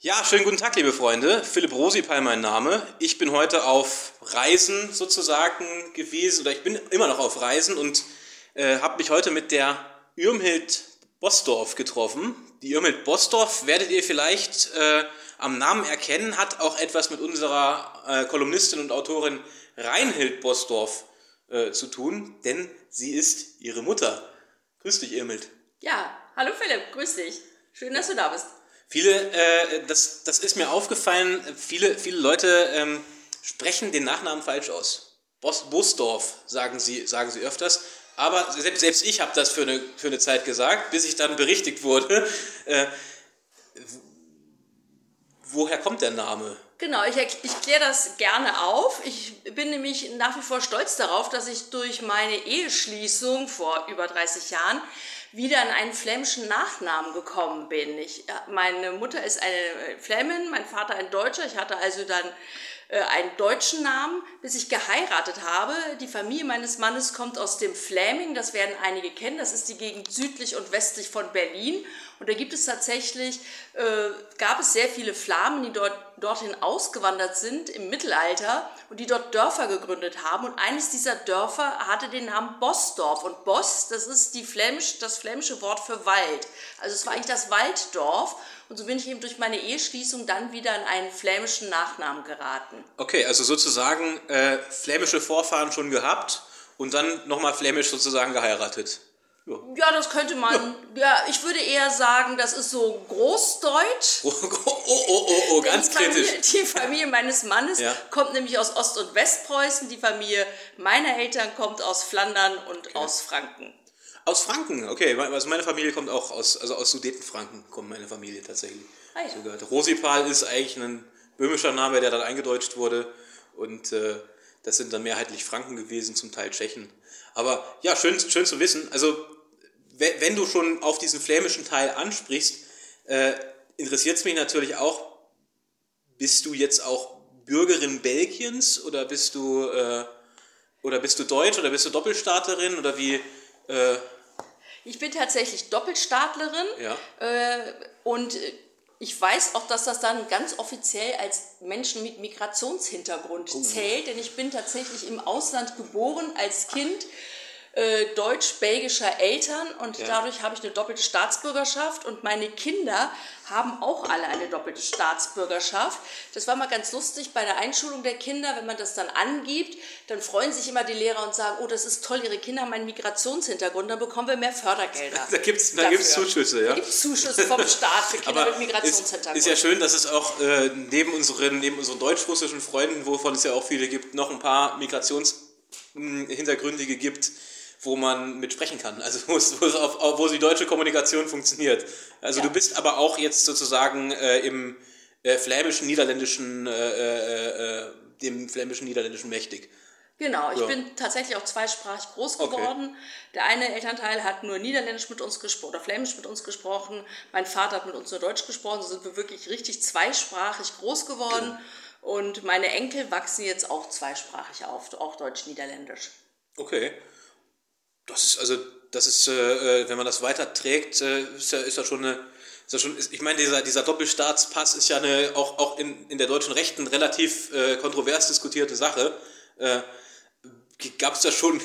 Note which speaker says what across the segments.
Speaker 1: Ja, schönen guten Tag, liebe Freunde. Philipp Rosipal mein Name. Ich bin heute auf Reisen sozusagen gewesen, oder ich bin immer noch auf Reisen und äh, habe mich heute mit der Irmhild Bosdorf getroffen. Die Irmhild Bosdorf werdet ihr vielleicht äh, am Namen erkennen, hat auch etwas mit unserer äh, Kolumnistin und Autorin Reinhild Bosdorf äh, zu tun, denn sie ist ihre Mutter. Grüß dich, Irmhild.
Speaker 2: Ja, hallo Philipp, grüß dich. Schön, dass du da bist.
Speaker 1: Viele, äh, das, das ist mir aufgefallen, viele, viele Leute ähm, sprechen den Nachnamen falsch aus. Bos, Bosdorf sagen sie, sagen sie öfters. Aber selbst, selbst ich habe das für eine, für eine Zeit gesagt, bis ich dann berichtigt wurde. Äh, woher kommt der Name?
Speaker 2: Genau, ich, ich kläre das gerne auf. Ich bin nämlich nach wie vor stolz darauf, dass ich durch meine Eheschließung vor über 30 Jahren wieder an einen flämischen Nachnamen gekommen bin. Ich, meine Mutter ist eine Flämin, mein Vater ein Deutscher. Ich hatte also dann äh, einen deutschen Namen, bis ich geheiratet habe. Die Familie meines Mannes kommt aus dem Fläming, das werden einige kennen. Das ist die Gegend südlich und westlich von Berlin. Und da gibt es tatsächlich, äh, gab es sehr viele Flamen, die dort, dorthin ausgewandert sind im Mittelalter und die dort Dörfer gegründet haben. Und eines dieser Dörfer hatte den Namen Bossdorf. Und Boss, das ist die Flämisch, das flämische Wort für Wald. Also es war eigentlich das Walddorf. Und so bin ich eben durch meine Eheschließung dann wieder in einen flämischen Nachnamen geraten.
Speaker 1: Okay, also sozusagen äh, flämische Vorfahren schon gehabt und dann nochmal flämisch sozusagen geheiratet.
Speaker 2: Ja. ja, das könnte man. Ja. ja. ich würde eher sagen, das ist so Großdeutsch.
Speaker 1: Oh, oh, oh, oh, oh ganz
Speaker 2: die Familie,
Speaker 1: kritisch.
Speaker 2: Die Familie meines Mannes ja. kommt nämlich aus Ost- und Westpreußen. Die Familie meiner Eltern kommt aus Flandern und okay. aus Franken.
Speaker 1: Aus Franken, okay. Also meine Familie kommt auch aus, also aus Sudetenfranken kommt meine Familie tatsächlich. Ah, ja. Sogar. Rosipal ist eigentlich ein böhmischer Name, der dann eingedeutscht wurde. Und äh, das sind dann mehrheitlich Franken gewesen, zum Teil Tschechen. Aber ja, schön, schön zu wissen. Also wenn du schon auf diesen flämischen Teil ansprichst, äh, interessiert es mich natürlich auch, bist du jetzt auch Bürgerin Belgiens oder bist du, äh, oder bist du Deutsch oder bist du Doppelstaaterin oder wie? Äh,
Speaker 2: ich bin tatsächlich Doppelstaatlerin
Speaker 1: ja.
Speaker 2: äh, und ich weiß auch, dass das dann ganz offiziell als Menschen mit Migrationshintergrund oh. zählt, denn ich bin tatsächlich im Ausland geboren als Kind äh, deutsch-belgischer Eltern und ja. dadurch habe ich eine doppelte Staatsbürgerschaft und meine Kinder haben auch alle eine doppelte Staatsbürgerschaft. Das war mal ganz lustig bei der Einschulung der Kinder, wenn man das dann angibt, dann freuen sich immer die Lehrer und sagen, oh, das ist toll, ihre Kinder haben einen Migrationshintergrund, dann bekommen wir mehr Fördergelder.
Speaker 1: Da gibt es da gibt's Zuschüsse, ja? Da
Speaker 2: gibt es Zuschüsse vom Staat für Kinder mit Migrationshintergrund.
Speaker 1: Ist, ist ja schön, dass es auch äh, neben, unseren, neben unseren deutsch-russischen Freunden, wovon es ja auch viele gibt, noch ein paar Migrationshintergründige gibt, wo man mit sprechen kann, also wo, es, wo, es auf, wo die deutsche Kommunikation funktioniert. Also ja. du bist aber auch jetzt sozusagen äh, im äh, flämischen, niederländischen, äh, äh, äh dem flämischen, niederländischen mächtig.
Speaker 2: Genau, ich ja. bin tatsächlich auch zweisprachig groß geworden. Okay. Der eine Elternteil hat nur Niederländisch mit uns gesprochen oder Flämisch mit uns gesprochen. Mein Vater hat mit uns nur Deutsch gesprochen. So sind wir wirklich richtig zweisprachig groß geworden. Ja. Und meine Enkel wachsen jetzt auch zweisprachig auf, auch Deutsch-Niederländisch.
Speaker 1: Okay. Das ist also, das ist, äh, äh wenn man das weiterträgt, äh, ist, ja, ist ja schon eine. Ist ja schon, ist, ich meine, dieser, dieser Doppelstaatspass ist ja eine auch, auch in, in der deutschen Rechten relativ äh, kontrovers diskutierte Sache. Äh, gab es da schon,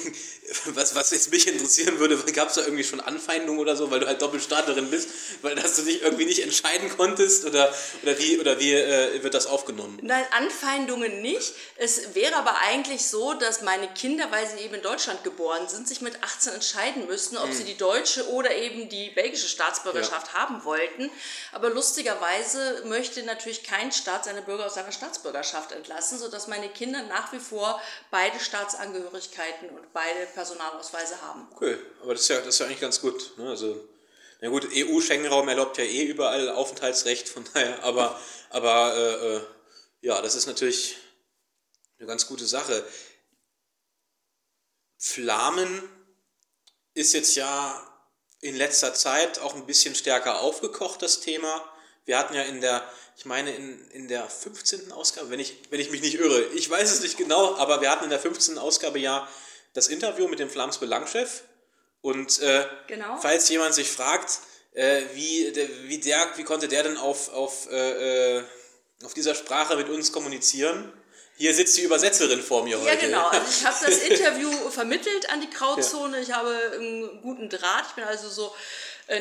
Speaker 1: was, was jetzt mich interessieren würde, gab es da irgendwie schon Anfeindungen oder so, weil du halt Doppelstaatlerin bist, weil dass du dich irgendwie nicht entscheiden konntest oder, oder wie, oder wie äh, wird das aufgenommen?
Speaker 2: Nein, Anfeindungen nicht. Es wäre aber eigentlich so, dass meine Kinder, weil sie eben in Deutschland geboren sind, sich mit 18 entscheiden müssten, ob mhm. sie die deutsche oder eben die belgische Staatsbürgerschaft ja. haben wollten. Aber lustigerweise möchte natürlich kein Staat seine Bürger aus seiner Staatsbürgerschaft entlassen, sodass meine Kinder nach wie vor beide Staatsangehörigkeiten und beide Personalausweise haben.
Speaker 1: Cool, aber das ist ja, das ist ja eigentlich ganz gut. Ne? Also, na gut, EU-Schengen-Raum erlaubt ja eh überall Aufenthaltsrecht, von daher, aber, aber äh, äh, Ja, das ist natürlich eine ganz gute Sache. Flamen ist jetzt ja in letzter Zeit auch ein bisschen stärker aufgekocht, das Thema. Wir hatten ja in der, ich meine in, in der 15. Ausgabe, wenn ich, wenn ich mich nicht irre, ich weiß es nicht genau, aber wir hatten in der 15. Ausgabe ja das Interview mit dem Flams Belangchef. Und äh, genau. falls jemand sich fragt, äh, wie, der, wie, der, wie konnte der denn auf, auf, äh, äh auf dieser Sprache mit uns kommunizieren? Hier sitzt die Übersetzerin vor mir
Speaker 2: heute. Ja, genau. Also ich habe das Interview vermittelt an die Grauzone. Ja. Ich habe einen guten Draht. Ich bin also so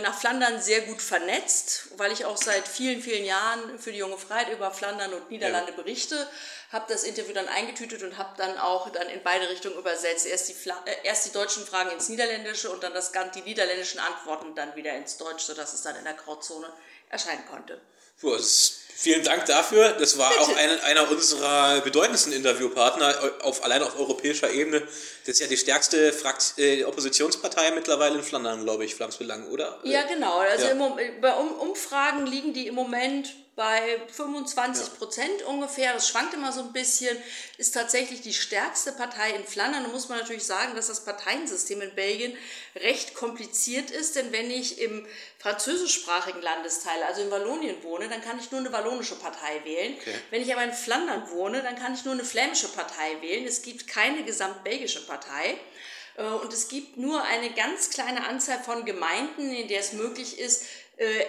Speaker 2: nach Flandern sehr gut vernetzt, weil ich auch seit vielen, vielen Jahren für die Junge Freiheit über Flandern und Niederlande ja. berichte. Habe das Interview dann eingetütet und habe dann auch dann in beide Richtungen übersetzt. Erst die, Fla äh, erst die deutschen Fragen ins Niederländische und dann das, die niederländischen Antworten dann wieder ins Deutsch, sodass es dann in der Grauzone erscheinen konnte.
Speaker 1: Puh, Vielen Dank dafür. Das war Bitte. auch ein, einer unserer bedeutendsten Interviewpartner auf, allein auf europäischer Ebene. Das ist ja die stärkste Frakt äh, Oppositionspartei mittlerweile in Flandern, glaube ich, Flamsbelang, oder?
Speaker 2: Ja, genau. Also ja. bei Umfragen liegen die im Moment bei 25 Prozent ja. ungefähr, das schwankt immer so ein bisschen, ist tatsächlich die stärkste Partei in Flandern. Da muss man natürlich sagen, dass das Parteiensystem in Belgien recht kompliziert ist, denn wenn ich im französischsprachigen Landesteil, also in Wallonien wohne, dann kann ich nur eine wallonische Partei wählen. Okay. Wenn ich aber in Flandern wohne, dann kann ich nur eine flämische Partei wählen. Es gibt keine gesamtbelgische Partei. Äh, und es gibt nur eine ganz kleine Anzahl von Gemeinden, in der es möglich ist, äh,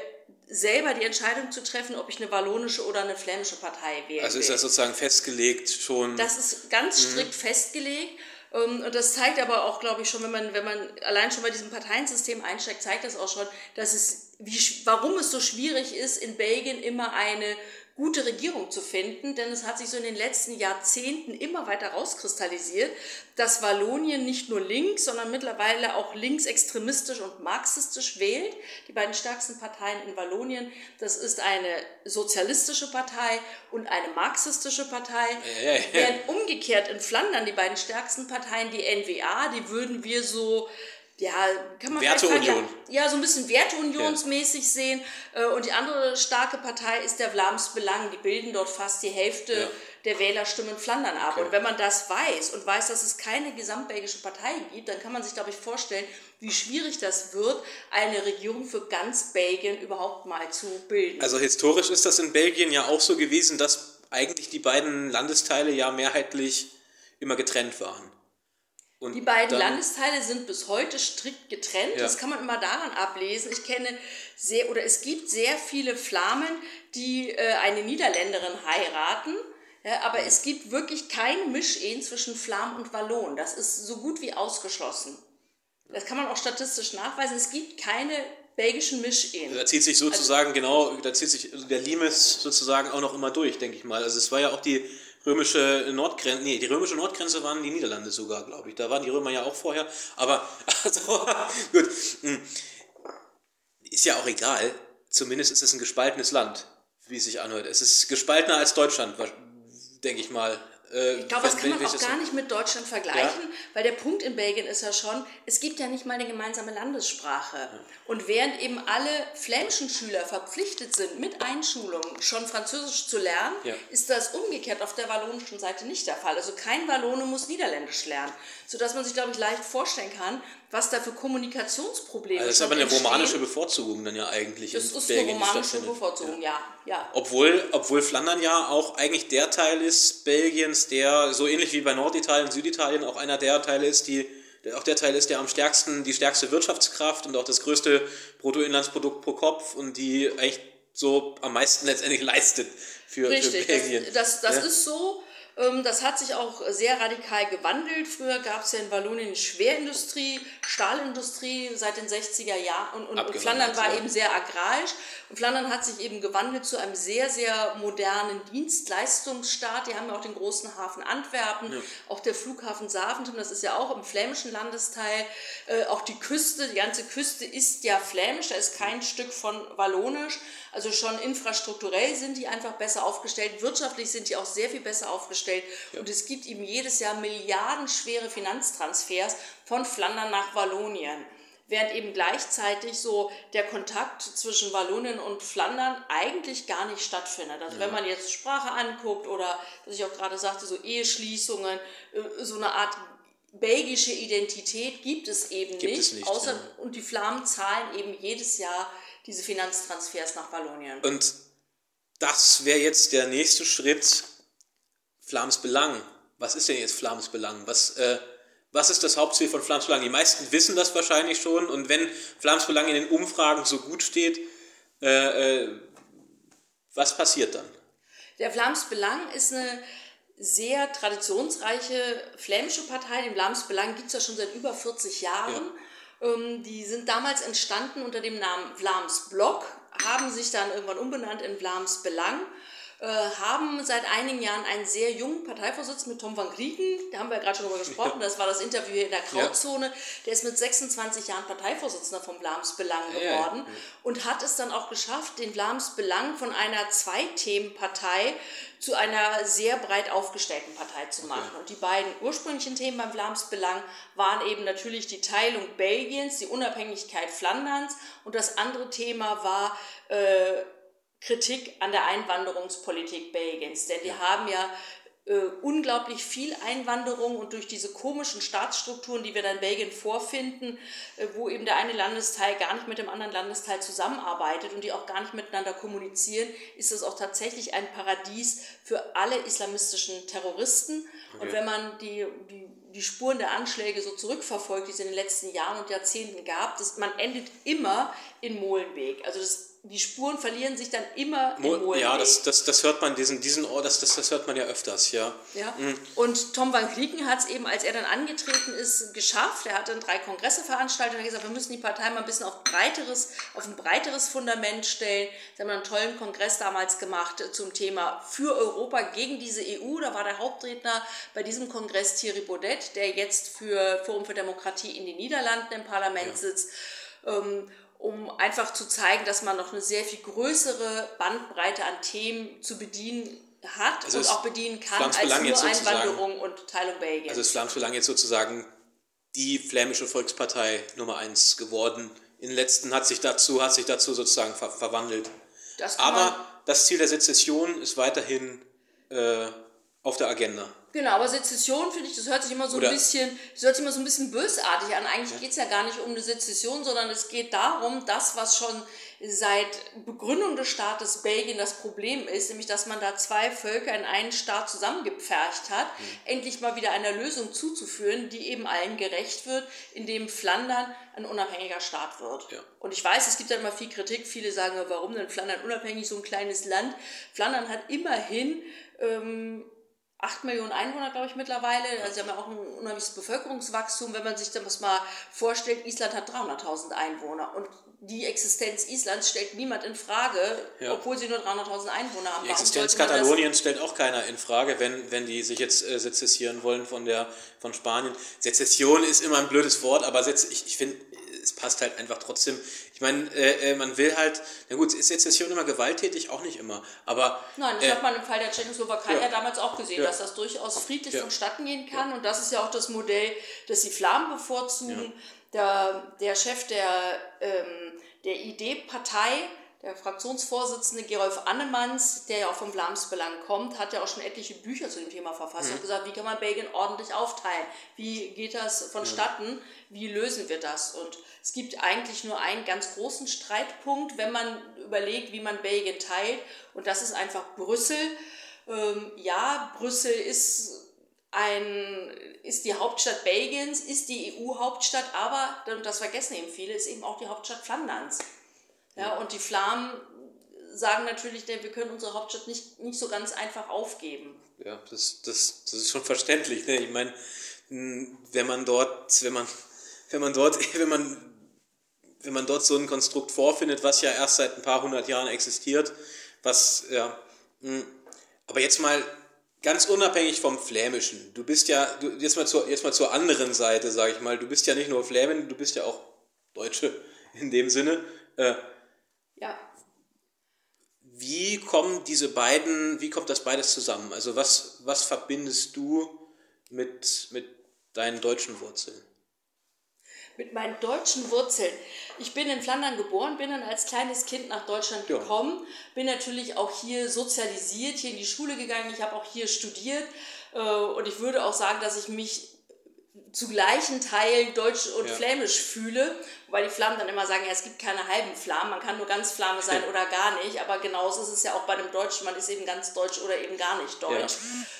Speaker 2: selber die Entscheidung zu treffen, ob ich eine wallonische oder eine flämische Partei wähle.
Speaker 1: Also ist das sozusagen festgelegt schon?
Speaker 2: Das ist ganz mhm. strikt mhm. festgelegt. Ähm, und das zeigt aber auch, glaube ich, schon, wenn man, wenn man allein schon bei diesem Parteiensystem einsteigt, zeigt das auch schon, dass es, wie, warum es so schwierig ist, in Belgien immer eine gute Regierung zu finden, denn es hat sich so in den letzten Jahrzehnten immer weiter rauskristallisiert, dass Wallonien nicht nur links, sondern mittlerweile auch linksextremistisch und marxistisch wählt. Die beiden stärksten Parteien in Wallonien, das ist eine sozialistische Partei und eine marxistische Partei, ja, ja, ja. während umgekehrt in Flandern die beiden stärksten Parteien, die NWA, die würden wir so ja, kann man
Speaker 1: Werteunion.
Speaker 2: Ja, so ein bisschen Werteunionsmäßig ja. sehen. Äh, und die andere starke Partei ist der Vlaams Belang. Die bilden dort fast die Hälfte ja. der Wählerstimmen Flandern ab. Okay. Und wenn man das weiß und weiß, dass es keine gesamtbelgische Partei gibt, dann kann man sich, glaube ich, vorstellen, wie schwierig das wird, eine Regierung für ganz Belgien überhaupt mal zu bilden.
Speaker 1: Also historisch ist das in Belgien ja auch so gewesen, dass eigentlich die beiden Landesteile ja mehrheitlich immer getrennt waren.
Speaker 2: Und die beiden Landesteile sind bis heute strikt getrennt. Ja. Das kann man immer daran ablesen. Ich kenne sehr, oder es gibt sehr viele Flamen, die äh, eine Niederländerin heiraten. Ja, aber mhm. es gibt wirklich kein Mischehen zwischen Flam und Wallon. Das ist so gut wie ausgeschlossen. Das kann man auch statistisch nachweisen. Es gibt keine belgischen Mischehen.
Speaker 1: Da zieht sich sozusagen, also, genau, da zieht sich der Limes sozusagen auch noch immer durch, denke ich mal. Also es war ja auch die römische Nordgrenze, nee, die römische Nordgrenze waren die Niederlande sogar, glaube ich. Da waren die Römer ja auch vorher. Aber, also, gut. Hm. Ist ja auch egal. Zumindest ist es ein gespaltenes Land, wie es sich anhört. Es ist gespaltener als Deutschland, denke ich mal.
Speaker 2: Äh, ich glaube, das kann man auch gar nicht mit Deutschland vergleichen, ja? weil der Punkt in Belgien ist ja schon, es gibt ja nicht mal eine gemeinsame Landessprache. Ja. Und während eben alle flämischen Schüler verpflichtet sind, mit Einschulung schon Französisch zu lernen, ja. ist das umgekehrt auf der wallonischen Seite nicht der Fall. Also kein Wallone muss Niederländisch lernen, sodass man sich, glaube ich, leicht vorstellen kann, was da für Kommunikationsprobleme
Speaker 1: also Das ist aber eine entstehen. romanische Bevorzugung dann ja eigentlich.
Speaker 2: Das ist Belgien, eine romanische Bevorzugung, ja. ja.
Speaker 1: Obwohl, obwohl Flandern ja auch eigentlich der Teil ist Belgiens, der so ähnlich wie bei Norditalien, Süditalien auch einer der Teile ist, die auch der Teil ist, der am stärksten, die stärkste Wirtschaftskraft und auch das größte Bruttoinlandsprodukt pro Kopf und die eigentlich so am meisten letztendlich leistet für,
Speaker 2: Richtig,
Speaker 1: für Belgien.
Speaker 2: Das, das, das ja. ist so. Ähm, das hat sich auch sehr radikal gewandelt. Früher gab es ja in Wallonien Schwerindustrie, Stahlindustrie seit den 60er Jahren und, und Flandern war ja. eben sehr agrarisch. Und Flandern hat sich eben gewandelt zu einem sehr, sehr modernen Dienstleistungsstaat. Die haben ja auch den großen Hafen Antwerpen, ja. auch der Flughafen Saventum, das ist ja auch im flämischen Landesteil. Äh, auch die Küste, die ganze Küste ist ja flämisch, da ist kein Stück von Wallonisch. Also schon infrastrukturell sind die einfach besser aufgestellt, wirtschaftlich sind die auch sehr viel besser aufgestellt ja. und es gibt eben jedes Jahr milliardenschwere Finanztransfers von Flandern nach Wallonien. während eben gleichzeitig so der Kontakt zwischen Wallonien und Flandern eigentlich gar nicht stattfindet. Also ja. wenn man jetzt Sprache anguckt oder, was ich auch gerade sagte, so Eheschließungen, äh, so eine Art belgische Identität gibt es eben gibt nicht, es nicht außer, ja. und die Flammen zahlen eben jedes Jahr diese Finanztransfers nach Wallonien.
Speaker 1: Und das wäre jetzt der nächste Schritt, Flams Belang. Was ist denn jetzt Flams Belang? Was, äh, was ist das Hauptziel von Flams Belang? Die meisten wissen das wahrscheinlich schon und wenn Flams Belang in den Umfragen so gut steht, äh, äh, was passiert dann?
Speaker 2: Der Flams Belang ist eine sehr traditionsreiche flämische Partei. Den Flams Belang gibt es ja schon seit über 40 Jahren. Ja. Ähm, die sind damals entstanden unter dem Namen Vlaams Block, haben sich dann irgendwann umbenannt in Vlaams Belang äh, haben seit einigen Jahren einen sehr jungen Parteivorsitzenden mit Tom van Grieken, da haben wir ja gerade schon drüber gesprochen, das war das Interview hier in der Grauzone, der ist mit 26 Jahren Parteivorsitzender vom Blams Belang geworden und hat es dann auch geschafft, den Blams Belang von einer Zwei-Themen-Partei zu einer sehr breit aufgestellten Partei zu machen. Und die beiden ursprünglichen Themen beim Vlaams Belang waren eben natürlich die Teilung Belgiens, die Unabhängigkeit Flanderns und das andere Thema war äh, Kritik an der Einwanderungspolitik Belgiens. Denn die haben ja äh, unglaublich viel Einwanderung und durch diese komischen Staatsstrukturen, die wir dann in Belgien vorfinden, äh, wo eben der eine Landesteil gar nicht mit dem anderen Landesteil zusammenarbeitet und die auch gar nicht miteinander kommunizieren, ist das auch tatsächlich ein Paradies für alle islamistischen Terroristen. Okay. Und wenn man die, die, die Spuren der Anschläge so zurückverfolgt, die es in den letzten Jahren und Jahrzehnten gab, das, man endet immer in Molenbeek. Also das die Spuren verlieren sich dann immer
Speaker 1: im Molenbeek. Ja, das, das, das hört man, diesen, diesen Ort, das, das, das hört man ja öfters, ja.
Speaker 2: ja. Mhm. Und Tom van Klieken hat es eben, als er dann angetreten ist, geschafft. Er hat dann drei Kongresse veranstaltet und hat gesagt, wir müssen die Partei mal ein bisschen auf, breiteres, auf ein breiteres Fundament stellen. Sie haben einen tollen Kongress damals gemacht zum Thema für Europa gegen diese EU. Da war der Hauptredner bei diesem Kongress Thierry Baudet, der jetzt für Forum für Demokratie in den Niederlanden im Parlament ja. sitzt. Ähm, um einfach zu zeigen, dass man noch eine sehr viel größere Bandbreite an Themen zu bedienen hat also und auch bedienen kann als nur Einwanderung und Teilung Belgiens.
Speaker 1: Also ist Flams Belang jetzt sozusagen die flämische Volkspartei Nummer eins geworden. In den letzten hat sich dazu, hat sich dazu sozusagen ver verwandelt. Das Aber das Ziel der Sezession ist weiterhin äh, auf der Agenda.
Speaker 2: Genau, aber Sezession finde ich, das hört sich immer so Oder ein bisschen, das hört sich immer so ein bisschen bösartig an. Eigentlich ja. geht es ja gar nicht um eine Sezession, sondern es geht darum, das, was schon seit Begründung des Staates Belgien das Problem ist, nämlich dass man da zwei Völker in einen Staat zusammengepfercht hat, mhm. endlich mal wieder einer Lösung zuzuführen, die eben allen gerecht wird, indem Flandern ein unabhängiger Staat wird. Ja. Und ich weiß, es gibt ja immer viel Kritik. Viele sagen, warum denn Flandern unabhängig, so ein kleines Land? Flandern hat immerhin ähm, 8 Millionen Einwohner, glaube ich, mittlerweile. Also sie haben ja auch ein unheimliches Bevölkerungswachstum. Wenn man sich das mal vorstellt, Island hat 300.000 Einwohner. Und die Existenz Islands stellt niemand in Frage, ja. obwohl sie nur 300.000 Einwohner haben.
Speaker 1: Die Existenz Kataloniens stellt auch keiner in Frage, wenn, wenn die sich jetzt äh, sezessieren wollen von, der, von Spanien. Sezession ist immer ein blödes Wort, aber ich, ich finde, es passt halt einfach trotzdem. Ich meine, äh, äh, man will halt, na gut, ist Sezession immer gewalttätig? Auch nicht immer. Aber,
Speaker 2: Nein, das äh, hat man im Fall der Tschechoslowakei ja, ja damals auch gesehen, ja. dass das durchaus friedlich ja. vonstatten gehen kann. Und das ist ja auch das Modell, das die Flammen bevorzugen. Der, der Chef der, ähm, der ID-Partei, der Fraktionsvorsitzende Gerolf Annemanns, der ja auch vom Blamsbelang kommt, hat ja auch schon etliche Bücher zu dem Thema verfasst mhm. und gesagt, wie kann man Belgien ordentlich aufteilen? Wie geht das vonstatten? Wie lösen wir das? Und es gibt eigentlich nur einen ganz großen Streitpunkt, wenn man überlegt, wie man Belgien teilt. Und das ist einfach Brüssel. Ähm, ja, Brüssel ist ein, ist die Hauptstadt Belgiens, ist die EU-Hauptstadt, aber, und das vergessen eben viele, ist eben auch die Hauptstadt Flanderns. Ja, und die Flamen sagen natürlich, wir können unsere Hauptstadt nicht, nicht so ganz einfach aufgeben.
Speaker 1: Ja, das, das, das ist schon verständlich. Ne? Ich meine, wenn man dort, wenn man, wenn man dort, wenn man, wenn man dort so ein Konstrukt vorfindet, was ja erst seit ein paar hundert Jahren existiert, was, ja, aber jetzt mal ganz unabhängig vom Flämischen. Du bist ja, du, jetzt, mal zur, jetzt mal zur anderen Seite, sage ich mal, du bist ja nicht nur Flämin, du bist ja auch Deutsche in dem Sinne. Äh,
Speaker 2: ja.
Speaker 1: Wie kommen diese beiden, wie kommt das beides zusammen? Also was, was verbindest du mit, mit deinen deutschen Wurzeln?
Speaker 2: Mit meinen deutschen Wurzeln. Ich bin in Flandern geboren, bin dann als kleines Kind nach Deutschland gekommen, ja. bin natürlich auch hier sozialisiert, hier in die Schule gegangen, ich habe auch hier studiert äh, und ich würde auch sagen, dass ich mich zu gleichen Teilen Deutsch und ja. Flämisch fühle, weil die Flammen dann immer sagen, ja, es gibt keine halben Flammen, man kann nur ganz Flamme sein oder gar nicht, aber genauso ist es ja auch bei dem Deutschen, man ist eben ganz deutsch oder eben gar nicht deutsch.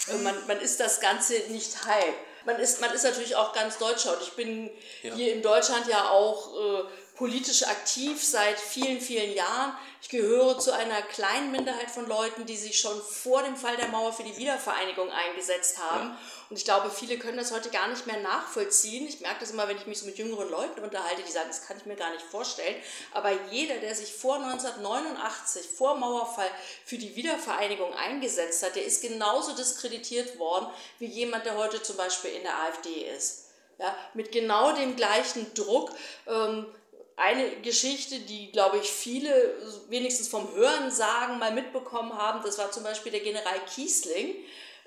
Speaker 2: Ja. Man, man ist das Ganze nicht halb. Man ist, man ist natürlich auch ganz Deutscher und ich bin ja. hier in Deutschland ja auch äh, politisch aktiv seit vielen, vielen Jahren. Ich gehöre zu einer kleinen Minderheit von Leuten, die sich schon vor dem Fall der Mauer für die Wiedervereinigung eingesetzt haben. Ja. Und ich glaube, viele können das heute gar nicht mehr nachvollziehen. Ich merke das immer, wenn ich mich so mit jüngeren Leuten unterhalte, die sagen, das kann ich mir gar nicht vorstellen. Aber jeder, der sich vor 1989, vor Mauerfall, für die Wiedervereinigung eingesetzt hat, der ist genauso diskreditiert worden wie jemand, der heute zum Beispiel in der AfD ist. Ja, mit genau dem gleichen Druck. Ähm, eine Geschichte, die, glaube ich, viele wenigstens vom Hören sagen mal mitbekommen haben, das war zum Beispiel der General Kiesling,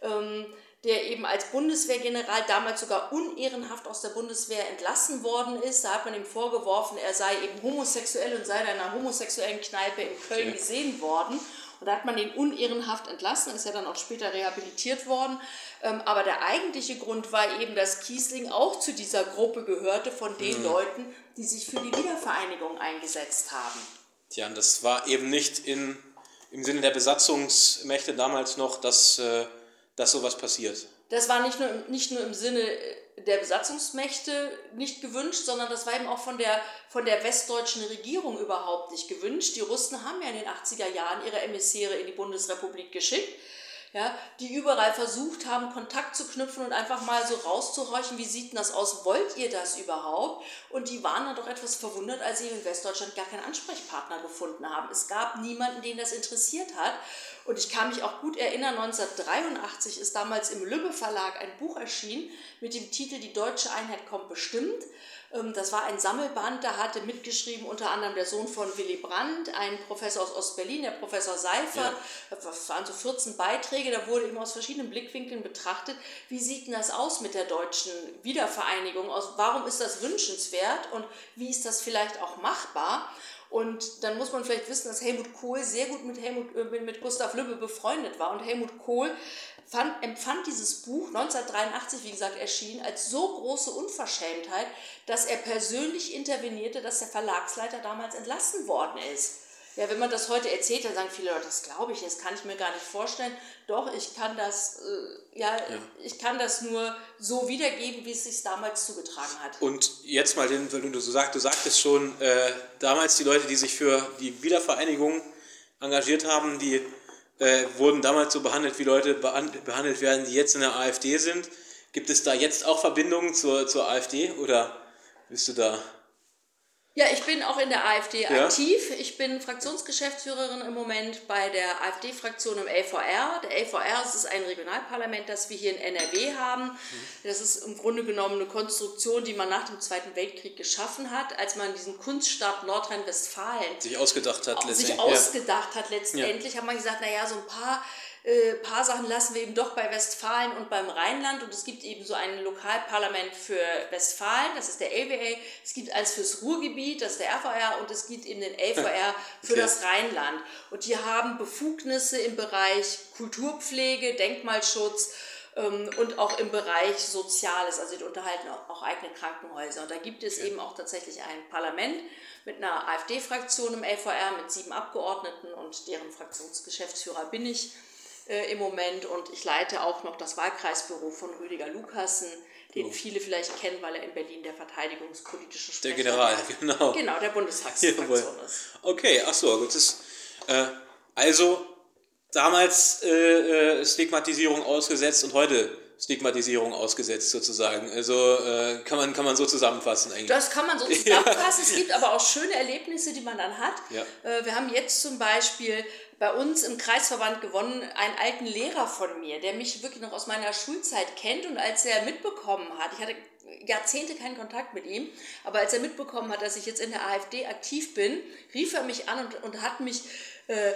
Speaker 2: ähm, der eben als Bundeswehrgeneral damals sogar unehrenhaft aus der Bundeswehr entlassen worden ist. Da hat man ihm vorgeworfen, er sei eben homosexuell und sei in einer homosexuellen Kneipe in Köln gesehen worden. Und da hat man ihn unehrenhaft entlassen, ist ja dann auch später rehabilitiert worden. Ähm, aber der eigentliche Grund war eben, dass Kiesling auch zu dieser Gruppe gehörte von den mhm. Leuten, die sich für die Wiedervereinigung eingesetzt haben.
Speaker 1: Tja, und das war eben nicht in, im Sinne der Besatzungsmächte damals noch, dass, äh, dass sowas passiert.
Speaker 2: Das war nicht nur, nicht nur im Sinne der Besatzungsmächte nicht gewünscht, sondern das war eben auch von der, von der westdeutschen Regierung überhaupt nicht gewünscht. Die Russen haben ja in den 80er Jahren ihre Emissäre in die Bundesrepublik geschickt ja, die überall versucht haben, Kontakt zu knüpfen und einfach mal so rauszuhorchen, wie sieht denn das aus, wollt ihr das überhaupt? Und die waren dann doch etwas verwundert, als sie in Westdeutschland gar keinen Ansprechpartner gefunden haben. Es gab niemanden, den das interessiert hat. Und ich kann mich auch gut erinnern, 1983 ist damals im Lübbe Verlag ein Buch erschienen mit dem Titel Die deutsche Einheit kommt bestimmt. Ähm, das war ein Sammelband, da hatte mitgeschrieben unter anderem der Sohn von Willy Brandt, ein Professor aus Ostberlin, der Professor Seifert. Ja. Das waren so 14 Beiträge, da wurde eben aus verschiedenen Blickwinkeln betrachtet, wie sieht denn das aus mit der deutschen Wiedervereinigung? Warum ist das wünschenswert und wie ist das vielleicht auch machbar? Und dann muss man vielleicht wissen, dass Helmut Kohl sehr gut mit, Helmut, äh, mit Gustav Lübbe befreundet war. Und Helmut Kohl fand, empfand dieses Buch 1983, wie gesagt, erschienen, als so große Unverschämtheit, dass er persönlich intervenierte, dass der Verlagsleiter damals entlassen worden ist. Ja, wenn man das heute erzählt, dann sagen viele Leute, das glaube ich, das kann ich mir gar nicht vorstellen. Doch, ich kann das, äh, ja, ja, ich kann das nur so wiedergeben, wie es sich damals zugetragen hat.
Speaker 1: Und jetzt mal, den, wenn du so sagst, du sagtest schon, äh, damals die Leute, die sich für die Wiedervereinigung engagiert haben, die äh, wurden damals so behandelt, wie Leute behandelt werden, die jetzt in der AfD sind. Gibt es da jetzt auch Verbindungen zur, zur AfD oder bist du da?
Speaker 2: Ja, ich bin auch in der AfD ja. aktiv. Ich bin Fraktionsgeschäftsführerin im Moment bei der AfD-Fraktion im LVR. Der LVR ist ein Regionalparlament, das wir hier in NRW haben. Das ist im Grunde genommen eine Konstruktion, die man nach dem Zweiten Weltkrieg geschaffen hat, als man diesen Kunststaat Nordrhein-Westfalen
Speaker 1: sich ausgedacht hat.
Speaker 2: Letztendlich. Sich ausgedacht hat letztendlich, ja. hat man gesagt, naja, so ein paar äh, paar Sachen lassen wir eben doch bei Westfalen und beim Rheinland und es gibt eben so ein Lokalparlament für Westfalen, das ist der LWA, es gibt eins fürs Ruhrgebiet, das ist der RVR und es gibt eben den LVR für okay. das Rheinland und die haben Befugnisse im Bereich Kulturpflege, Denkmalschutz, ähm, und auch im Bereich Soziales, also die unterhalten auch eigene Krankenhäuser. Und da gibt es okay. eben auch tatsächlich ein Parlament mit einer AfD-Fraktion im LVR mit sieben Abgeordneten und deren Fraktionsgeschäftsführer bin ich äh, im Moment und ich leite auch noch das Wahlkreisbüro von Rüdiger Lukassen, den oh. viele vielleicht kennen, weil er in Berlin der verteidigungspolitische Sprecher
Speaker 1: Der General, genau.
Speaker 2: Genau, der Bundestagsfraktion ist.
Speaker 1: Okay, ach so, gut. Das, äh, also damals äh, äh, Stigmatisierung ausgesetzt und heute Stigmatisierung ausgesetzt sozusagen. Also äh, kann, man, kann man so zusammenfassen eigentlich.
Speaker 2: Das kann man so zusammenfassen. es gibt aber auch schöne Erlebnisse, die man dann hat. Ja. Äh, wir haben jetzt zum Beispiel bei uns im Kreisverband gewonnen, einen alten Lehrer von mir, der mich wirklich noch aus meiner Schulzeit kennt und als er mitbekommen hat, ich hatte Jahrzehnte keinen Kontakt mit ihm, aber als er mitbekommen hat, dass ich jetzt in der AfD aktiv bin, rief er mich an und, und hat mich äh,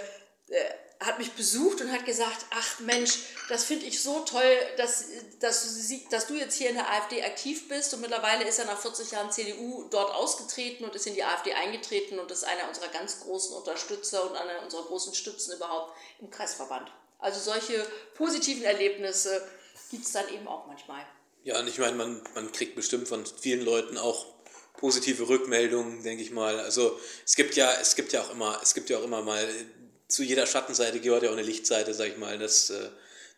Speaker 2: äh, hat mich besucht und hat gesagt, ach Mensch, das finde ich so toll, dass, dass, du, dass du jetzt hier in der AfD aktiv bist und mittlerweile ist er nach 40 Jahren CDU dort ausgetreten und ist in die AfD eingetreten und ist einer unserer ganz großen Unterstützer und einer unserer großen Stützen überhaupt im Kreisverband. Also solche positiven Erlebnisse gibt es dann eben auch manchmal.
Speaker 1: Ja, und ich meine, man, man kriegt bestimmt von vielen Leuten auch positive Rückmeldungen, denke ich mal. Also es gibt ja, es gibt ja auch immer, es gibt ja auch immer mal zu jeder Schattenseite gehört ja auch eine Lichtseite, sag ich mal. Das, äh,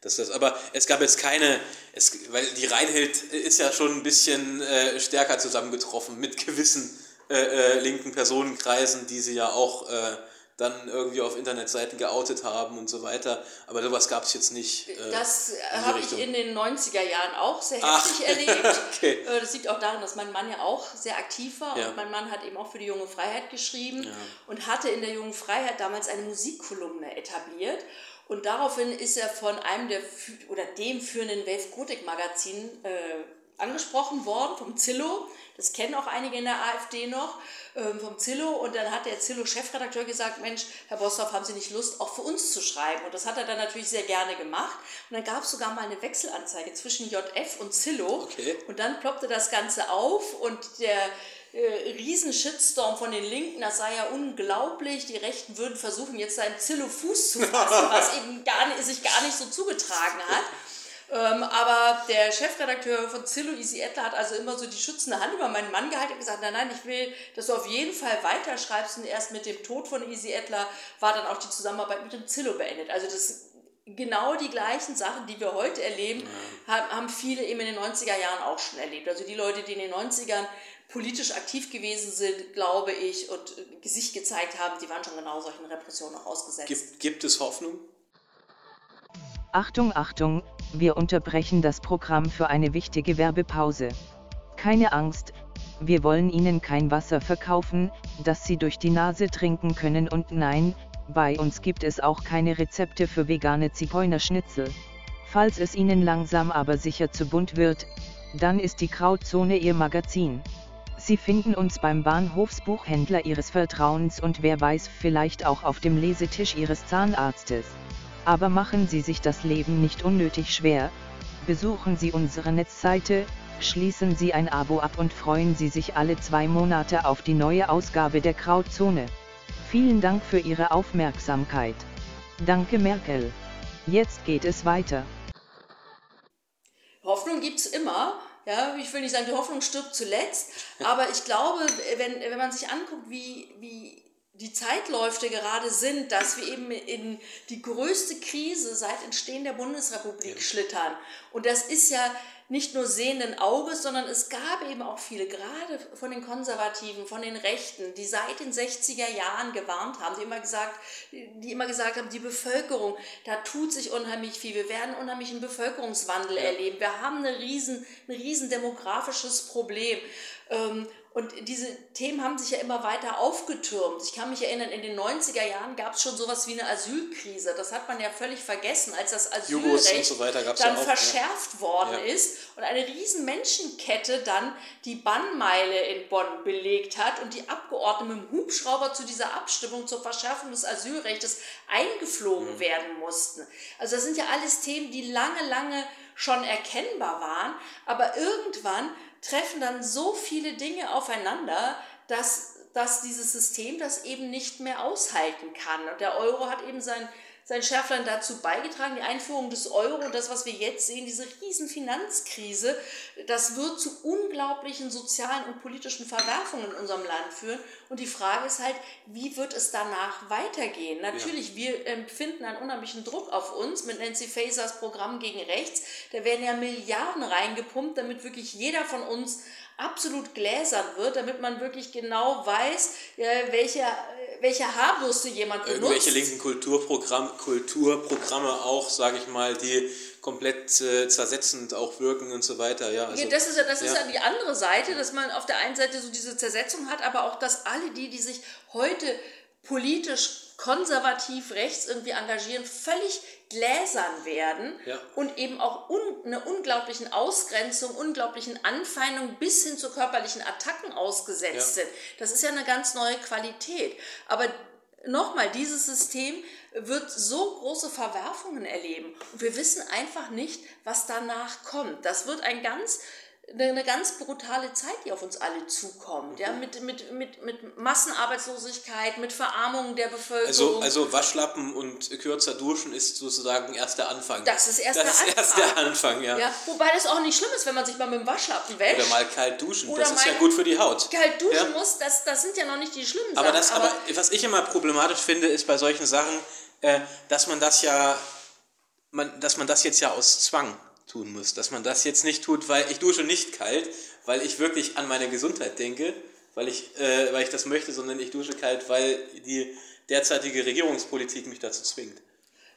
Speaker 1: das, das, aber es gab jetzt keine, es, weil die Reinhild ist ja schon ein bisschen äh, stärker zusammengetroffen mit gewissen äh, äh, linken Personenkreisen, die sie ja auch äh, dann irgendwie auf Internetseiten geoutet haben und so weiter. Aber sowas gab es jetzt nicht.
Speaker 2: Äh, das habe ich in den 90er Jahren auch sehr heftig Ach, erlebt. okay. Äh, das liegt auch daran, dass mein Mann ja auch sehr aktiv war ja. und mein Mann hat eben auch für die Junge Freiheit geschrieben ja. und hatte in der Jungen Freiheit damals eine Musikkolumne etabliert. Und daraufhin ist er von einem der oder dem führenden Wave Gotik Magazin äh, angesprochen worden, vom Zillow. Das kennen auch einige in der AfD noch ähm, vom Zillow und dann hat der Zillow-Chefredakteur gesagt, Mensch, Herr Bostorff, haben Sie nicht Lust, auch für uns zu schreiben? Und das hat er dann natürlich sehr gerne gemacht. Und dann gab es sogar mal eine Wechselanzeige zwischen JF und Zillow. Okay. Und dann ploppte das Ganze auf und der äh, Riesen-Shitstorm von den Linken, das sei ja unglaublich. Die Rechten würden versuchen, jetzt seinen Zillow-Fuß zu fassen, was eben gar nicht, sich gar nicht so zugetragen hat. Ähm, aber der Chefredakteur von Zillow, Easy Edler, hat also immer so die schützende Hand über meinen Mann gehalten und gesagt, nein, nein, ich will, dass du auf jeden Fall weiterschreibst. Und erst mit dem Tod von Easy Edler war dann auch die Zusammenarbeit mit dem Zillow beendet. Also das genau die gleichen Sachen, die wir heute erleben, ja. haben viele eben in den 90er Jahren auch schon erlebt. Also die Leute, die in den 90ern politisch aktiv gewesen sind, glaube ich, und Gesicht gezeigt haben, die waren schon genau solchen Repressionen auch ausgesetzt.
Speaker 1: Gibt, gibt es Hoffnung?
Speaker 3: Achtung, Achtung, wir unterbrechen das Programm für eine wichtige Werbepause. Keine Angst, wir wollen Ihnen kein Wasser verkaufen, das Sie durch die Nase trinken können und nein, bei uns gibt es auch keine Rezepte für vegane Zigeunerschnitzel. Falls es Ihnen langsam aber sicher zu bunt wird, dann ist die Krautzone Ihr Magazin. Sie finden uns beim Bahnhofsbuchhändler Ihres Vertrauens und wer weiß vielleicht auch auf dem Lesetisch Ihres Zahnarztes. Aber machen Sie sich das Leben nicht unnötig schwer, besuchen Sie unsere Netzseite, schließen Sie ein Abo ab und freuen Sie sich alle zwei Monate auf die neue Ausgabe der Krautzone. Vielen Dank für Ihre Aufmerksamkeit. Danke Merkel. Jetzt geht es weiter.
Speaker 2: Hoffnung gibt es immer. Ja, ich will nicht sagen, die Hoffnung stirbt zuletzt, aber ich glaube, wenn, wenn man sich anguckt, wie, wie die Zeitläufe gerade sind, dass wir eben in die größte Krise seit Entstehen der Bundesrepublik ja. schlittern. Und das ist ja nicht nur sehenden Auges, sondern es gab eben auch viele, gerade von den Konservativen, von den Rechten, die seit den 60er Jahren gewarnt haben, die immer gesagt, die immer gesagt haben, die Bevölkerung, da tut sich unheimlich viel, wir werden unheimlich einen Bevölkerungswandel ja. erleben, wir haben eine riesen, ein riesen demografisches Problem. Und diese Themen haben sich ja immer weiter aufgetürmt. Ich kann mich erinnern, in den 90er Jahren gab es schon sowas wie eine Asylkrise. Das hat man ja völlig vergessen, als das Asylrecht so dann ja verschärft worden ja. ist und eine riesen Menschenkette dann die Bannmeile in Bonn belegt hat und die Abgeordneten mit dem Hubschrauber zu dieser Abstimmung zur Verschärfung des Asylrechts eingeflogen mhm. werden mussten. Also das sind ja alles Themen, die lange, lange schon erkennbar waren, aber irgendwann treffen dann so viele Dinge aufeinander, dass, dass dieses System das eben nicht mehr aushalten kann. Und der Euro hat eben sein, sein Schärflein dazu beigetragen, die Einführung des Euro und das, was wir jetzt sehen, diese riesen Finanzkrise, das wird zu unglaublichen sozialen und politischen Verwerfungen in unserem Land führen. Und die Frage ist halt, wie wird es danach weitergehen? Natürlich, ja. wir empfinden einen unheimlichen Druck auf uns mit Nancy Fasers Programm gegen rechts. Da werden ja Milliarden reingepumpt, damit wirklich jeder von uns absolut gläsern wird, damit man wirklich genau weiß, welche, welche Haarbürste jemand benutzt.
Speaker 1: Irgendwelche linken Kulturprogramm, Kulturprogramme auch, sage ich mal, die komplett äh, zersetzend auch wirken und so weiter. Ja,
Speaker 2: also, das ist ja, das ja. ist ja die andere Seite, dass man auf der einen Seite so diese Zersetzung hat, aber auch, dass alle die, die sich heute politisch konservativ rechts irgendwie engagieren, völlig gläsern werden ja. und eben auch un, eine unglaublichen Ausgrenzung, unglaublichen Anfeindungen bis hin zu körperlichen Attacken ausgesetzt ja. sind. Das ist ja eine ganz neue Qualität. Aber nochmal, dieses System wird so große Verwerfungen erleben. Und wir wissen einfach nicht, was danach kommt. Das wird ein ganz eine ganz brutale Zeit, die auf uns alle zukommt, ja, mit, mit, mit, mit Massenarbeitslosigkeit, mit Verarmung der Bevölkerung.
Speaker 1: Also, also Waschlappen und kürzer duschen ist sozusagen erst der Anfang.
Speaker 2: Das ist erst,
Speaker 1: das
Speaker 2: der,
Speaker 1: ist erst der Anfang, ja.
Speaker 2: ja. Wobei das auch nicht schlimm ist, wenn man sich mal mit dem Waschlappen wäscht.
Speaker 1: Oder mal kalt duschen, Oder das ist ja gut für die Haut.
Speaker 2: Kalt duschen ja? muss, das, das sind ja noch nicht die schlimmen
Speaker 1: aber
Speaker 2: Sachen.
Speaker 1: Das, aber, aber was ich immer problematisch finde, ist bei solchen Sachen, äh, dass man das ja, man, dass man das jetzt ja aus Zwang tun muss. Dass man das jetzt nicht tut, weil ich dusche nicht kalt, weil ich wirklich an meine Gesundheit denke, weil ich, äh, weil ich das möchte, sondern ich dusche kalt, weil die derzeitige Regierungspolitik mich dazu zwingt.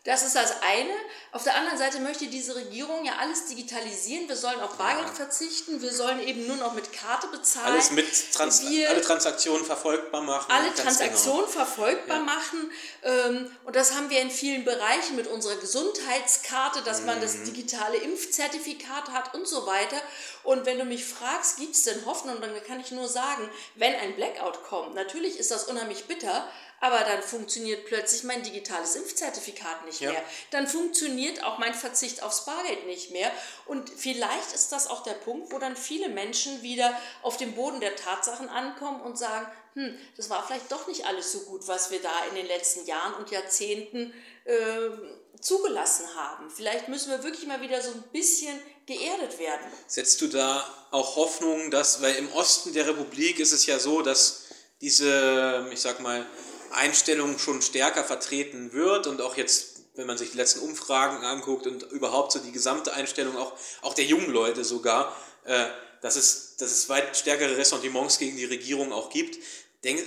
Speaker 2: Das ist das eine. Auf der anderen Seite möchte diese Regierung ja alles digitalisieren. Wir sollen auf Bargeld ja. verzichten. Wir sollen eben nur noch mit Karte bezahlen.
Speaker 1: Alles mit Trans wir alle Transaktionen verfolgbar machen.
Speaker 2: Alle genau. Transaktionen genau. verfolgbar ja. machen. Ähm, und das haben wir in vielen Bereichen mit unserer Gesundheitskarte, dass man das mhm. digitale Impfzertifikat hat und so weiter. Und wenn du mich fragst, gibt es denn Hoffnung, dann kann ich nur sagen, wenn ein Blackout kommt, natürlich ist das unheimlich bitter, aber dann funktioniert plötzlich mein digitales Impfzertifikat nicht ja. mehr. Dann funktioniert auch mein Verzicht aufs Bargeld nicht mehr. Und vielleicht ist das auch der Punkt, wo dann viele Menschen wieder auf dem Boden der Tatsachen ankommen und sagen, hm, das war vielleicht doch nicht alles so gut, was wir da in den letzten Jahren und Jahrzehnten äh, zugelassen haben. Vielleicht müssen wir wirklich mal wieder so ein bisschen geerdet werden.
Speaker 1: Setzt du da auch Hoffnung, dass, weil im Osten der Republik ist es ja so, dass diese, ich sag mal, Einstellung schon stärker vertreten wird und auch jetzt, wenn man sich die letzten Umfragen anguckt und überhaupt so die gesamte Einstellung auch, auch der jungen Leute sogar, äh, dass, es, dass es weit stärkere Ressentiments gegen die Regierung auch gibt. Denk,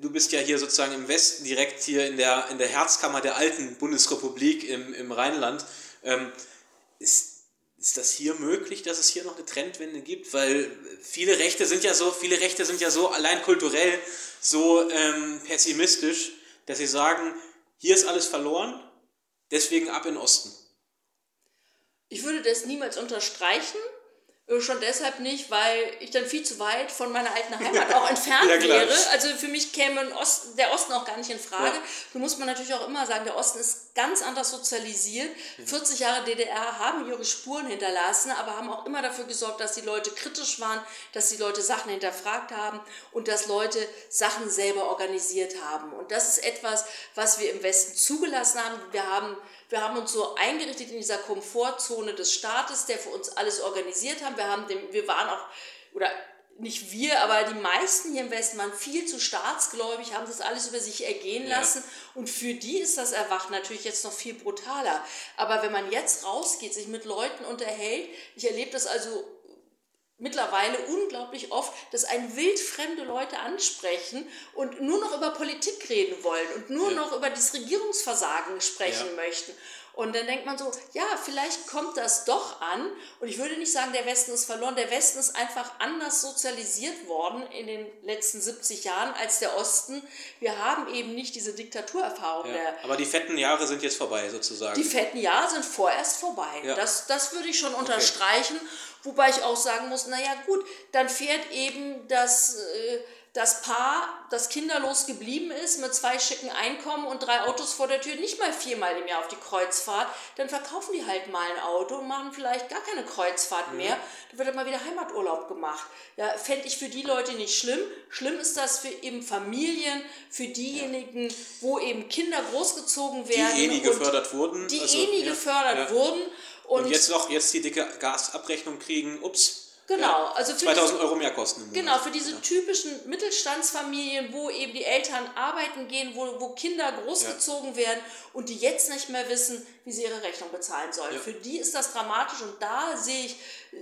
Speaker 1: du bist ja hier sozusagen im Westen, direkt hier in der, in der Herzkammer der alten Bundesrepublik im, im Rheinland. Ähm, ist, ist das hier möglich, dass es hier noch eine Trendwende gibt? Weil viele Rechte sind ja so, viele Rechte sind ja so allein kulturell so ähm, pessimistisch, dass sie sagen, hier ist alles verloren, deswegen ab in Osten.
Speaker 2: Ich würde das niemals unterstreichen. Äh, schon deshalb nicht, weil ich dann viel zu weit von meiner alten Heimat auch entfernt ja, wäre. Also für mich käme Osten, der Osten auch gar nicht in Frage. Ja. So muss man natürlich auch immer sagen, der Osten ist ganz anders sozialisiert. 40 Jahre DDR haben ihre Spuren hinterlassen, aber haben auch immer dafür gesorgt, dass die Leute kritisch waren, dass die Leute Sachen hinterfragt haben und dass Leute Sachen selber organisiert haben. Und das ist etwas, was wir im Westen zugelassen haben. Wir haben wir haben uns so eingerichtet in dieser Komfortzone des Staates, der für uns alles organisiert hat. Wir, haben dem, wir waren auch, oder nicht wir, aber die meisten hier im Westen waren viel zu staatsgläubig, haben das alles über sich ergehen lassen. Ja. Und für die ist das Erwachen natürlich jetzt noch viel brutaler. Aber wenn man jetzt rausgeht, sich mit Leuten unterhält, ich erlebe das also mittlerweile unglaublich oft, dass ein wildfremde Leute ansprechen und nur noch über Politik reden wollen und nur ja. noch über das Regierungsversagen sprechen ja. möchten. Und dann denkt man so, ja, vielleicht kommt das doch an. Und ich würde nicht sagen, der Westen ist verloren. Der Westen ist einfach anders sozialisiert worden in den letzten 70 Jahren als der Osten. Wir haben eben nicht diese Diktaturerfahrung.
Speaker 1: Ja, aber die fetten Jahre sind jetzt vorbei, sozusagen.
Speaker 2: Die fetten Jahre sind vorerst vorbei. Ja. Das, das würde ich schon unterstreichen. Okay. Wobei ich auch sagen muss, naja gut, dann fährt eben das... Äh, das Paar, das kinderlos geblieben ist, mit zwei schicken Einkommen und drei Autos vor der Tür, nicht mal viermal im Jahr auf die Kreuzfahrt, dann verkaufen die halt mal ein Auto und machen vielleicht gar keine Kreuzfahrt mhm. mehr. Da wird dann mal wieder Heimaturlaub gemacht. Ja, fände ich für die Leute nicht schlimm. Schlimm ist das für eben Familien, für diejenigen, ja. wo eben Kinder großgezogen werden.
Speaker 1: Die eh nie gefördert wurden.
Speaker 2: Die also, eh nie ja, gefördert wurden.
Speaker 1: Und, und, jetzt noch jetzt die dicke Gasabrechnung kriegen, ups
Speaker 2: Genau, also
Speaker 1: für 2000 diese, Euro mehr kosten.
Speaker 2: Genau, für diese ja. typischen Mittelstandsfamilien, wo eben die Eltern arbeiten gehen, wo, wo Kinder großgezogen ja. werden und die jetzt nicht mehr wissen, wie sie ihre Rechnung bezahlen sollen. Ja. Für die ist das dramatisch und da sehe ich,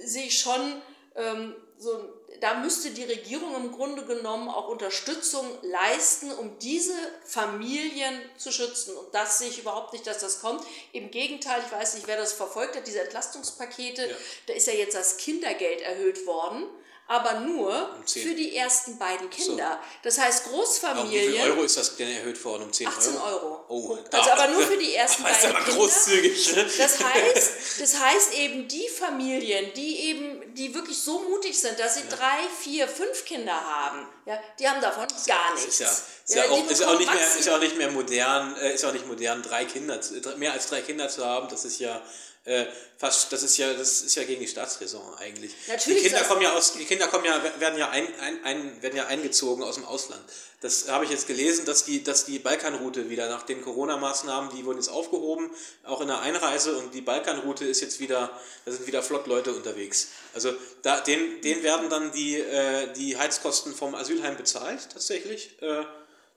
Speaker 2: sehe ich schon ähm, so da müsste die Regierung im Grunde genommen auch Unterstützung leisten, um diese Familien zu schützen. Und das sehe ich überhaupt nicht, dass das kommt. Im Gegenteil, ich weiß nicht, wer das verfolgt hat, diese Entlastungspakete, ja. da ist ja jetzt das Kindergeld erhöht worden aber nur um für die ersten beiden Kinder. So. Das heißt, Großfamilien. Um wie
Speaker 1: viel Euro ist das denn erhöht worden? Um 10
Speaker 2: 18
Speaker 1: Euro?
Speaker 2: Euro. Oh, also aber nur für die ersten beiden Kinder.
Speaker 1: Großzügig.
Speaker 2: Das heißt, das heißt eben die Familien, die eben die wirklich so mutig sind, dass sie ja. drei, vier, fünf Kinder haben, ja, die haben davon gar nichts.
Speaker 1: Ist ja, ist ja, ja auch, ist auch nicht mehr, ist auch nicht mehr modern, äh, ist auch nicht modern, drei Kinder, mehr als drei Kinder zu haben. Das ist ja äh, fast, das ist ja, das ist ja gegen die Staatsräson eigentlich. Natürlich die Kinder kommen ja aus, die Kinder kommen ja, werden ja ein, ein, ein, werden ja eingezogen aus dem Ausland. Das habe ich jetzt gelesen, dass die, dass die Balkanroute wieder nach den Corona-Maßnahmen, die wurden jetzt aufgehoben, auch in der Einreise und die Balkanroute ist jetzt wieder, da sind wieder flott Leute unterwegs. Also da, denen, denen werden dann die, äh, die Heizkosten vom Asylheim bezahlt tatsächlich. Äh,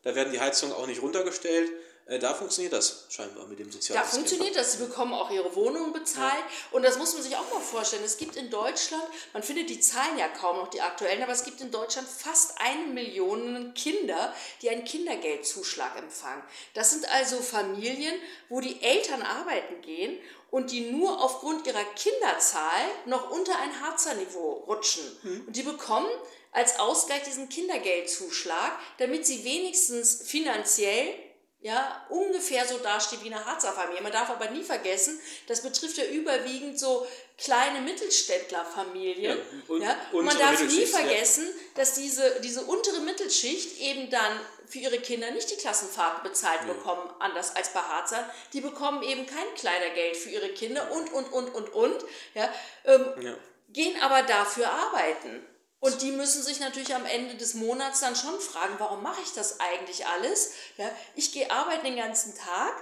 Speaker 1: da werden die Heizungen auch nicht runtergestellt. Äh, da funktioniert das scheinbar mit dem Sozialen.
Speaker 2: Da funktioniert das. Sie bekommen auch ihre Wohnungen bezahlt. Ja. Und das muss man sich auch mal vorstellen. Es gibt in Deutschland, man findet die Zahlen ja kaum noch, die aktuellen, aber es gibt in Deutschland fast eine Million Kinder, die einen Kindergeldzuschlag empfangen. Das sind also Familien, wo die Eltern arbeiten gehen und die nur aufgrund ihrer Kinderzahl noch unter ein Harzer-Niveau rutschen. Hm. Und die bekommen als Ausgleich diesen Kindergeldzuschlag, damit sie wenigstens finanziell ja, ungefähr so dasteht wie eine Harzer Familie. Man darf aber nie vergessen, das betrifft ja überwiegend so kleine Mittelständlerfamilien. Ja, und, ja. und man darf nie vergessen, ja. dass diese, diese untere Mittelschicht eben dann für ihre Kinder nicht die Klassenfahrten bezahlt ja. bekommen, anders als bei Harzer. Die bekommen eben kein Kleidergeld für ihre Kinder und, und, und, und, und. Ja, ähm, gehen aber dafür arbeiten. Und die müssen sich natürlich am Ende des Monats dann schon fragen, warum mache ich das eigentlich alles? Ja, ich gehe arbeiten den ganzen Tag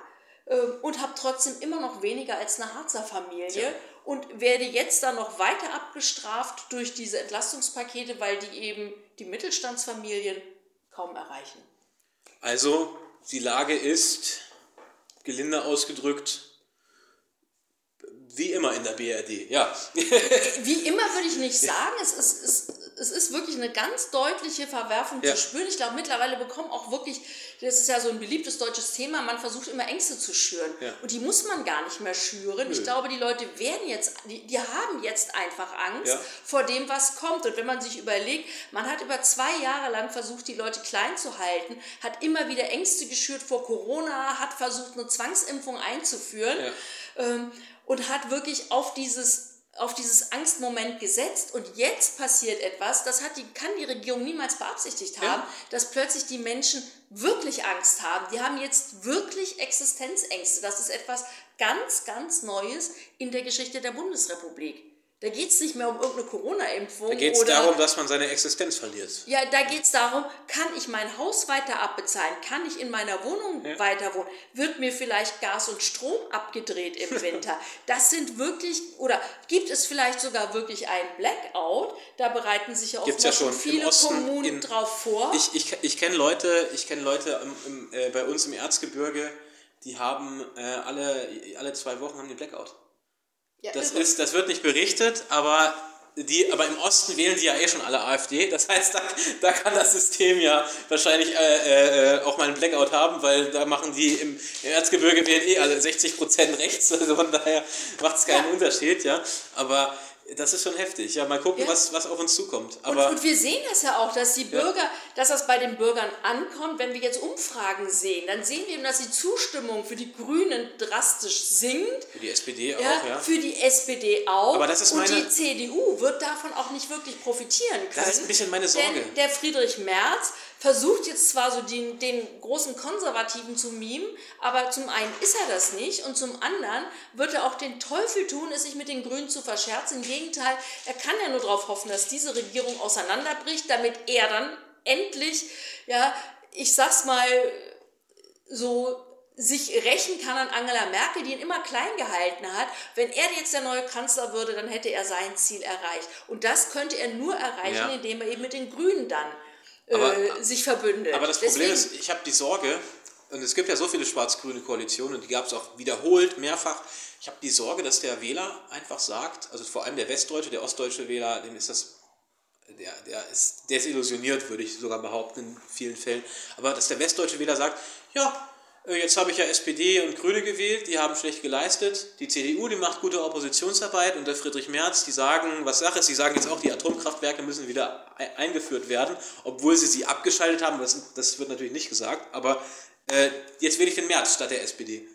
Speaker 2: äh, und habe trotzdem immer noch weniger als eine Harzer Familie ja. und werde jetzt dann noch weiter abgestraft durch diese Entlastungspakete, weil die eben die Mittelstandsfamilien kaum erreichen.
Speaker 1: Also die Lage ist, gelinde ausgedrückt, wie immer in der BRD, ja.
Speaker 2: Wie immer würde ich nicht sagen. Es ist, es, es ist wirklich eine ganz deutliche Verwerfung ja. zu spüren. Ich glaube, mittlerweile bekommen auch wirklich, das ist ja so ein beliebtes deutsches Thema, man versucht immer Ängste zu schüren. Ja. Und die muss man gar nicht mehr schüren. Nö. Ich glaube, die Leute werden jetzt, die, die haben jetzt einfach Angst ja. vor dem, was kommt. Und wenn man sich überlegt, man hat über zwei Jahre lang versucht, die Leute klein zu halten, hat immer wieder Ängste geschürt vor Corona, hat versucht, eine Zwangsimpfung einzuführen. Ähm, und hat wirklich auf dieses auf dieses Angstmoment gesetzt und jetzt passiert etwas, das hat die, kann die Regierung niemals beabsichtigt haben, ja. dass plötzlich die Menschen wirklich Angst haben. Die haben jetzt wirklich Existenzängste. Das ist etwas ganz, ganz Neues in der Geschichte der Bundesrepublik. Da geht es nicht mehr um irgendeine Corona-Impfung.
Speaker 1: Da geht es darum, dass man seine Existenz verliert.
Speaker 2: Ja, da geht es darum, kann ich mein Haus weiter abbezahlen? Kann ich in meiner Wohnung ja. weiter wohnen? Wird mir vielleicht Gas und Strom abgedreht im Winter? das sind wirklich, oder gibt es vielleicht sogar wirklich einen Blackout? Da bereiten sich ja auch
Speaker 1: ja
Speaker 2: viele Kommunen in, drauf vor.
Speaker 1: Ich, ich, ich kenne Leute, ich kenn Leute im, im, äh, bei uns im Erzgebirge, die haben äh, alle, alle zwei Wochen haben den Blackout. Ja, das, ist, das wird nicht berichtet, aber, die, aber im Osten wählen die ja eh schon alle AfD. Das heißt, da, da kann das System ja wahrscheinlich äh, äh, auch mal einen Blackout haben, weil da machen die im, im Erzgebirge wählen eh alle 60% rechts. Also von daher macht es keinen ja. Unterschied. Ja? Aber das ist schon heftig. Ja, mal gucken, ja. Was, was auf uns zukommt.
Speaker 2: Aber und, und, wir sehen das ja auch, dass die Bürger, ja. dass das bei den Bürgern ankommt. Wenn wir jetzt Umfragen sehen, dann sehen wir eben, dass die Zustimmung für die Grünen drastisch sinkt.
Speaker 1: Für die SPD auch, ja.
Speaker 2: Für die SPD auch.
Speaker 1: Aber das ist meine,
Speaker 2: und die CDU wird davon auch nicht wirklich profitieren können. Das
Speaker 1: ist ein bisschen meine Sorge.
Speaker 2: Denn der Friedrich Merz versucht jetzt zwar so den, den großen Konservativen zu mimen, aber zum einen ist er das nicht und zum anderen wird er auch den Teufel tun, es sich mit den Grünen zu verscherzen. Im Gegenteil, er kann ja nur darauf hoffen, dass diese Regierung auseinanderbricht, damit er dann endlich, ja, ich sag's mal so sich rächen kann an Angela Merkel, die ihn immer klein gehalten hat. Wenn er jetzt der neue Kanzler würde, dann hätte er sein Ziel erreicht. Und das könnte er nur erreichen, ja. indem er eben mit den Grünen dann aber, äh, sich verbündet.
Speaker 1: Aber das Problem Deswegen, ist, ich habe die Sorge, und es gibt ja so viele schwarz-grüne Koalitionen und die gab es auch wiederholt, mehrfach. Ich habe die Sorge, dass der Wähler einfach sagt, also vor allem der westdeutsche, der ostdeutsche Wähler, dem ist das, der, der ist desillusioniert, würde ich sogar behaupten, in vielen Fällen. Aber dass der westdeutsche Wähler sagt, ja, äh, jetzt habe ich ja SPD und Grüne gewählt, die haben schlecht geleistet. Die CDU, die macht gute Oppositionsarbeit unter Friedrich Merz, die sagen, was Sache ist, die sagen jetzt auch, die Atomkraftwerke müssen wieder eingeführt werden, obwohl sie sie abgeschaltet haben. Das, das wird natürlich nicht gesagt, aber äh, jetzt wähle ich den Merz statt der SPD.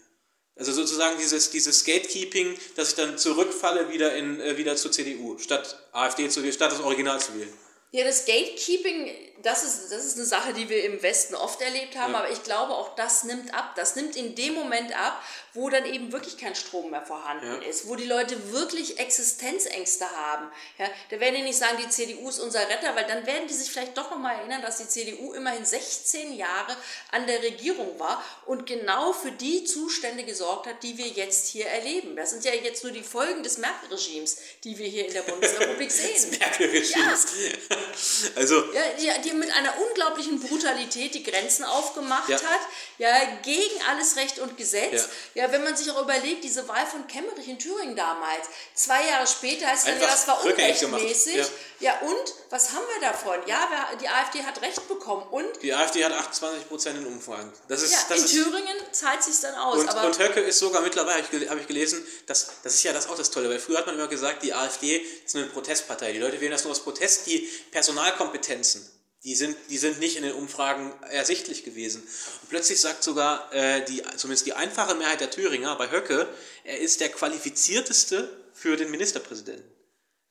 Speaker 1: Also sozusagen dieses, dieses Gatekeeping, dass ich dann zurückfalle wieder, in, äh, wieder zur CDU, statt AfD zu wählen, statt das Original zu wählen.
Speaker 2: Ja, das Gatekeeping das ist, das ist eine Sache, die wir im Westen oft erlebt haben, ja. aber ich glaube, auch das nimmt ab. Das nimmt in dem Moment ab, wo dann eben wirklich kein Strom mehr vorhanden ja. ist, wo die Leute wirklich Existenzängste haben. Ja, da werden die nicht sagen, die CDU ist unser Retter, weil dann werden die sich vielleicht doch nochmal erinnern, dass die CDU immerhin 16 Jahre an der Regierung war und genau für die Zustände gesorgt hat, die wir jetzt hier erleben. Das sind ja jetzt nur die Folgen des Merkel-Regimes, die wir hier in der Bundesrepublik sehen. Das
Speaker 1: Merkel-Regimes. Ja. Also,
Speaker 2: ja, die, die mit einer unglaublichen Brutalität die Grenzen aufgemacht ja. hat, ja, gegen alles Recht und Gesetz. Ja. ja, wenn man sich auch überlegt, diese Wahl von Kemmerich in Thüringen damals, zwei Jahre später heißt dann, ja, das war unrechtmäßig. Ja. und was haben wir davon? Ja, die AfD hat Recht bekommen und?
Speaker 1: Die AfD hat 28 Prozent in Umfragen.
Speaker 2: Das ist, ja, das in ist, Thüringen zahlt sich dann aus.
Speaker 1: Und, aber und Höcke ist sogar mittlerweile, habe ich, hab ich gelesen, das, das ist ja das auch das Tolle, weil früher hat man immer gesagt, die AfD ist eine Protestpartei. Die Leute wählen das nur aus Protest, die Personalkompetenzen die sind, die sind nicht in den Umfragen ersichtlich gewesen. Und plötzlich sagt sogar äh, die, zumindest die einfache Mehrheit der Thüringer bei Höcke, er ist der qualifizierteste für den Ministerpräsidenten.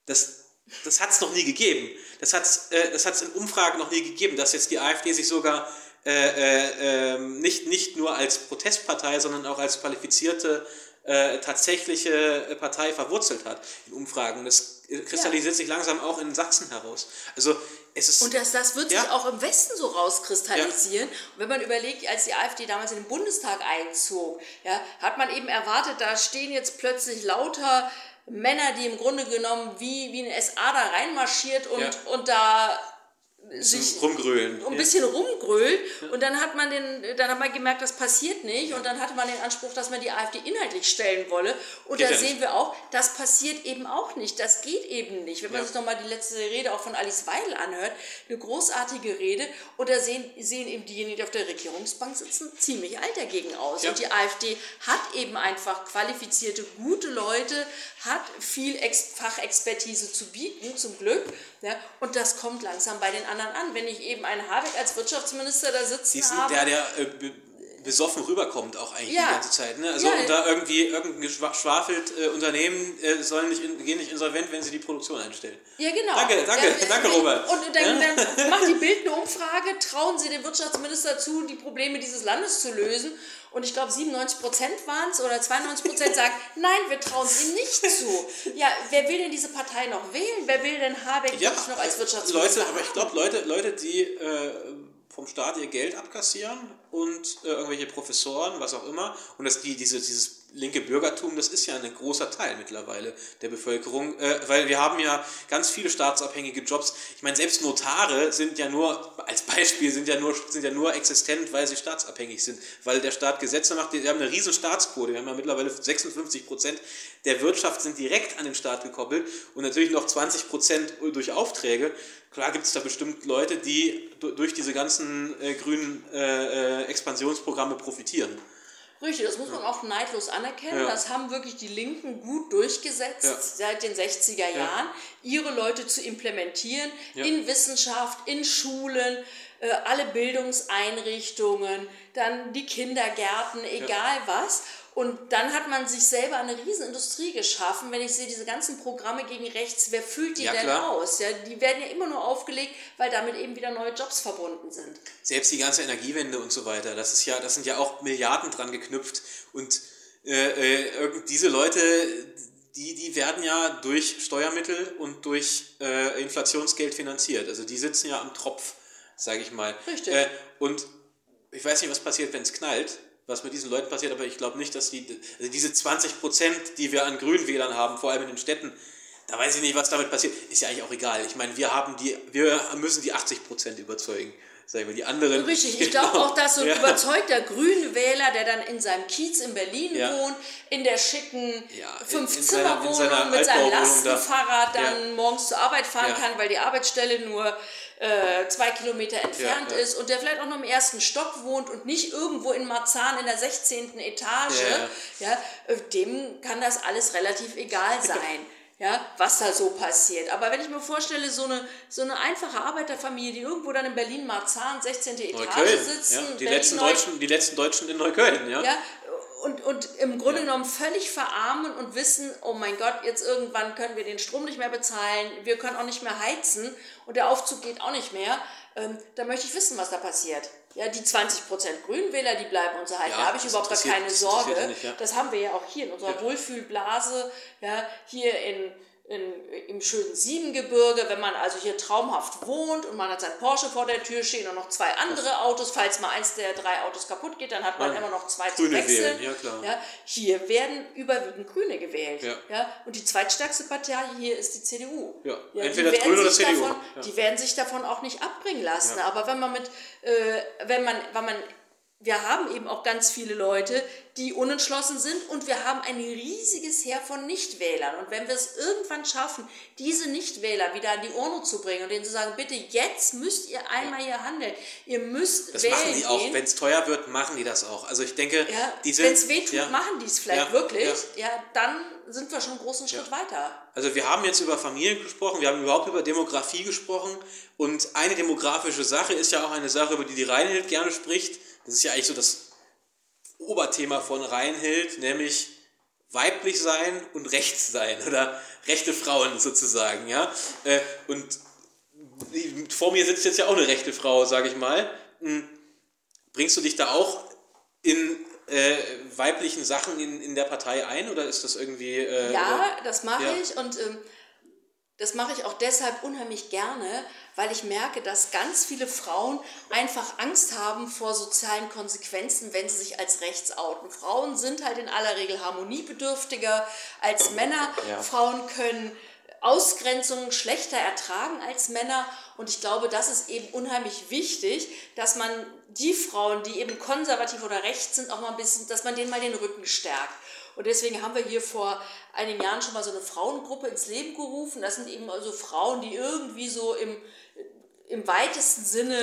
Speaker 1: Das, das hat es noch nie gegeben. Das hat es äh, in Umfragen noch nie gegeben, dass jetzt die AfD sich sogar äh, äh, ähm, nicht, nicht nur als Protestpartei, sondern auch als qualifizierte äh, tatsächliche Partei verwurzelt hat in Umfragen. Das kristallisiert ja. sich langsam auch in Sachsen heraus. Also es ist,
Speaker 2: und das, das wird ja. sich auch im Westen so rauskristallisieren. Ja. Und wenn man überlegt, als die AfD damals in den Bundestag einzog, ja, hat man eben erwartet, da stehen jetzt plötzlich lauter Männer, die im Grunde genommen wie, wie eine SA da reinmarschiert und, und da sich
Speaker 1: rumgrölen.
Speaker 2: ein bisschen rumgrölt und dann hat man den, dann hat man gemerkt, das passiert nicht und dann hatte man den Anspruch, dass man die AfD inhaltlich stellen wolle und geht da sehen nicht. wir auch, das passiert eben auch nicht, das geht eben nicht. Wenn man ja. sich nochmal die letzte Rede auch von Alice Weidel anhört, eine großartige Rede und da sehen, sehen eben diejenigen, die auf der Regierungsbank sitzen, ziemlich alt dagegen aus ja. und die AfD hat eben einfach qualifizierte, gute Leute, hat viel Ex Fachexpertise zu bieten, zum Glück ja, und das kommt langsam bei den anderen an. Wenn ich eben einen Habeck als Wirtschaftsminister da sitzen Diesen, habe.
Speaker 1: Der, der äh, besoffen rüberkommt auch eigentlich ja. die ganze Zeit. Ne? Also ja, und da irgendwie irgendein geschwafelt äh, Unternehmen äh, sollen nicht in, gehen nicht insolvent, wenn sie die Produktion einstellen.
Speaker 2: Ja, genau.
Speaker 1: Danke, danke, ja, danke, Robert.
Speaker 2: Und dann, dann macht die Bild eine Umfrage, trauen Sie dem Wirtschaftsminister zu, die Probleme dieses Landes zu lösen. Und ich glaube, 97 Prozent waren es oder 92 Prozent sagen, nein, wir trauen es ihm nicht zu. Ja, wer will denn diese Partei noch wählen? Wer will denn Habeck ja, noch als Wirtschaftsminister?
Speaker 1: Leute, aber ich glaube, Leute, Leute, die äh, vom Staat ihr Geld abkassieren und äh, irgendwelche Professoren, was auch immer, und dass die, diese, dieses linke Bürgertum, das ist ja ein großer Teil mittlerweile der Bevölkerung, äh, weil wir haben ja ganz viele staatsabhängige Jobs. Ich meine, selbst Notare sind ja nur, als Beispiel, sind ja nur, sind ja nur existent, weil sie staatsabhängig sind, weil der Staat Gesetze macht. Wir haben eine riesen Staatsquote, wir haben ja mittlerweile 56 Prozent der Wirtschaft sind direkt an den Staat gekoppelt und natürlich noch 20 Prozent durch Aufträge. Klar gibt es da bestimmt Leute, die durch diese ganzen äh, grünen äh, äh Expansionsprogramme profitieren.
Speaker 2: Richtig, das muss man auch neidlos anerkennen. Ja. Das haben wirklich die Linken gut durchgesetzt ja. seit den 60er Jahren, ihre Leute zu implementieren in Wissenschaft, in Schulen, äh, alle Bildungseinrichtungen, dann die Kindergärten, egal was. Und dann hat man sich selber eine Riesenindustrie geschaffen. Wenn ich sehe, diese ganzen Programme gegen rechts, wer füllt die ja, denn klar. aus? Ja, die werden ja immer nur aufgelegt, weil damit eben wieder neue Jobs verbunden sind.
Speaker 1: Selbst die ganze Energiewende und so weiter, das ist ja, das sind ja auch Milliarden dran geknüpft. Und äh, äh, diese Leute, die, die werden ja durch Steuermittel und durch äh, Inflationsgeld finanziert. Also die sitzen ja am Tropf, sage ich mal.
Speaker 2: Richtig. Äh,
Speaker 1: und ich weiß nicht, was passiert, wenn es knallt was mit diesen Leuten passiert, aber ich glaube nicht, dass die, also diese 20 Prozent, die wir an Grünwählern haben, vor allem in den Städten, da weiß ich nicht, was damit passiert. Ist ja eigentlich auch egal. Ich meine, wir haben die, wir müssen die 80 Prozent überzeugen. Sagen wir, die anderen.
Speaker 2: Richtig, ich genau. glaube auch, dass so ein ja. überzeugter Grünwähler, der dann in seinem Kiez in Berlin ja. wohnt, in der schicken ja, Fünf-Zimmer-Wohnung mit seinem Lastenfahrrad dann morgens zur Arbeit fahren kann, weil die Arbeitsstelle nur äh, zwei Kilometer entfernt ja, ja. ist und der vielleicht auch noch im ersten Stock wohnt und nicht irgendwo in Marzahn in der 16. Etage, ja, äh, dem kann das alles relativ egal sein. Ja, was da so passiert. Aber wenn ich mir vorstelle, so eine, so eine einfache Arbeiterfamilie, die irgendwo dann in Berlin-Marzahn, 16. Etage
Speaker 1: Neukölln,
Speaker 2: sitzen.
Speaker 1: Ja, die, letzten Deutschen, die letzten Deutschen in Neukölln, ja.
Speaker 2: ja und, und im Grunde ja. genommen völlig verarmen und wissen, oh mein Gott, jetzt irgendwann können wir den Strom nicht mehr bezahlen, wir können auch nicht mehr heizen und der Aufzug geht auch nicht mehr, ähm, da möchte ich wissen, was da passiert. Ja, die 20% Grünwähler, die bleiben uns erhalten. Ja, da habe ich überhaupt gar keine Sorge. Das, nicht, ja. das haben wir ja auch hier in unserer. Wohlfühlblase, ja, hier in in, im schönen Siebengebirge, wenn man also hier traumhaft wohnt und man hat sein Porsche vor der Tür stehen und noch zwei andere Autos, falls mal eins der drei Autos kaputt geht, dann hat man ja. immer noch zwei Grüne zu wechseln. Wählen. Ja, klar. Ja, hier werden überwiegend Grüne gewählt. Ja. Ja, und die zweitstärkste Partei hier ist die CDU. Ja, ja entweder Grüne oder CDU. Davon, ja. Die werden sich davon auch nicht abbringen lassen. Aber wenn man mit, äh, wenn man, wenn man wir haben eben auch ganz viele Leute, die unentschlossen sind und wir haben ein riesiges Heer von Nichtwählern. Und wenn wir es irgendwann schaffen, diese Nichtwähler wieder an die Urne zu bringen und denen zu sagen, bitte jetzt müsst ihr einmal ja. hier handeln, ihr müsst
Speaker 1: das wählen machen die auch, wenn es teuer wird, machen die das auch. Also ich denke,
Speaker 2: ja, wenn es wehtut, ja, machen die es vielleicht wirklich, ja. dann sind wir schon einen großen Schritt weiter.
Speaker 1: Also wir haben jetzt über Familien gesprochen, wir haben überhaupt über Demografie gesprochen und eine demografische Sache ist ja auch eine Sache, über die die Reinhild gerne spricht, das ist ja eigentlich so das Oberthema von Reinhild, nämlich weiblich sein und rechts sein oder rechte Frauen sozusagen, ja. Äh, und vor mir sitzt jetzt ja auch eine rechte Frau, sage ich mal. Hm, bringst du dich da auch in äh, weiblichen Sachen in, in der Partei ein oder ist das irgendwie... Äh,
Speaker 2: ja, oder? das mache ja. ich und ähm, das mache ich auch deshalb unheimlich gerne, weil ich merke, dass ganz viele Frauen einfach Angst haben vor sozialen Konsequenzen, wenn sie sich als rechts outen. Frauen sind halt in aller Regel harmoniebedürftiger als Männer. Ja. Frauen können Ausgrenzungen schlechter ertragen als Männer. Und ich glaube, das ist eben unheimlich wichtig, dass man die Frauen, die eben konservativ oder rechts sind, auch mal ein bisschen, dass man denen mal den Rücken stärkt. Und deswegen haben wir hier vor einigen Jahren schon mal so eine Frauengruppe ins Leben gerufen. Das sind eben also Frauen, die irgendwie so im, im weitesten Sinne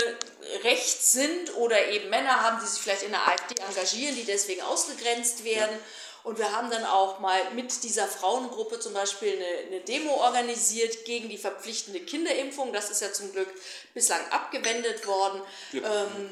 Speaker 2: rechts sind oder eben Männer haben, die sich vielleicht in der AfD engagieren, die deswegen ausgegrenzt werden. Ja. Und wir haben dann auch mal mit dieser Frauengruppe zum Beispiel eine, eine, Demo organisiert gegen die verpflichtende Kinderimpfung. Das ist ja zum Glück bislang abgewendet worden. Ja. Ähm,